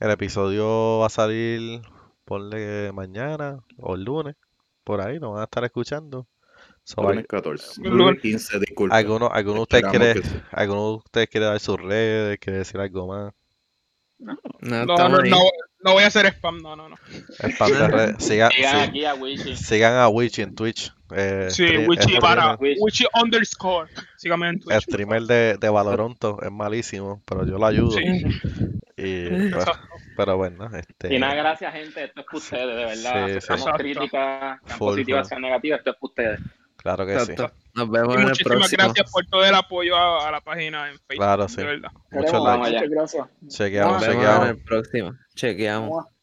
El episodio va a salir, ponle mañana o el lunes, por ahí, nos van a estar escuchando. So, Lunes al- 14. Lunes. Lunes 15, disculpa. ¿Alguno, alguno de ustedes quiere, sí. alguno de ustedes quiere dar sus redes, quiere decir algo más? No, No, no, no, no voy a hacer spam, no, no, no. Spam de redes. *laughs* Siga- Sigan sí, aquí a Wichi. sigan a Wichi en Twitch. eh, Sí, Wichi streamer- para, Wichi. Underscore. Sígame en Twitch. streamer de, de Valoronto es malísimo, pero yo lo ayudo. Sí, Y, *laughs* pues, pero bueno, este, Y nada, gracias, gente. Esto es para ustedes, de verdad. Sí, sí. Exacto. críticas, sean positivas, sean negativas. Esto es para ustedes. claro que sí. Exacto. Nos vemos Y en el muchísimas próximo. gracias por todo el apoyo a, a la página en Facebook. Claro, sí. De verdad. Muchas gracias. Chequeamos, Nos vemos en chequeamos. el próximo. Chequeamos.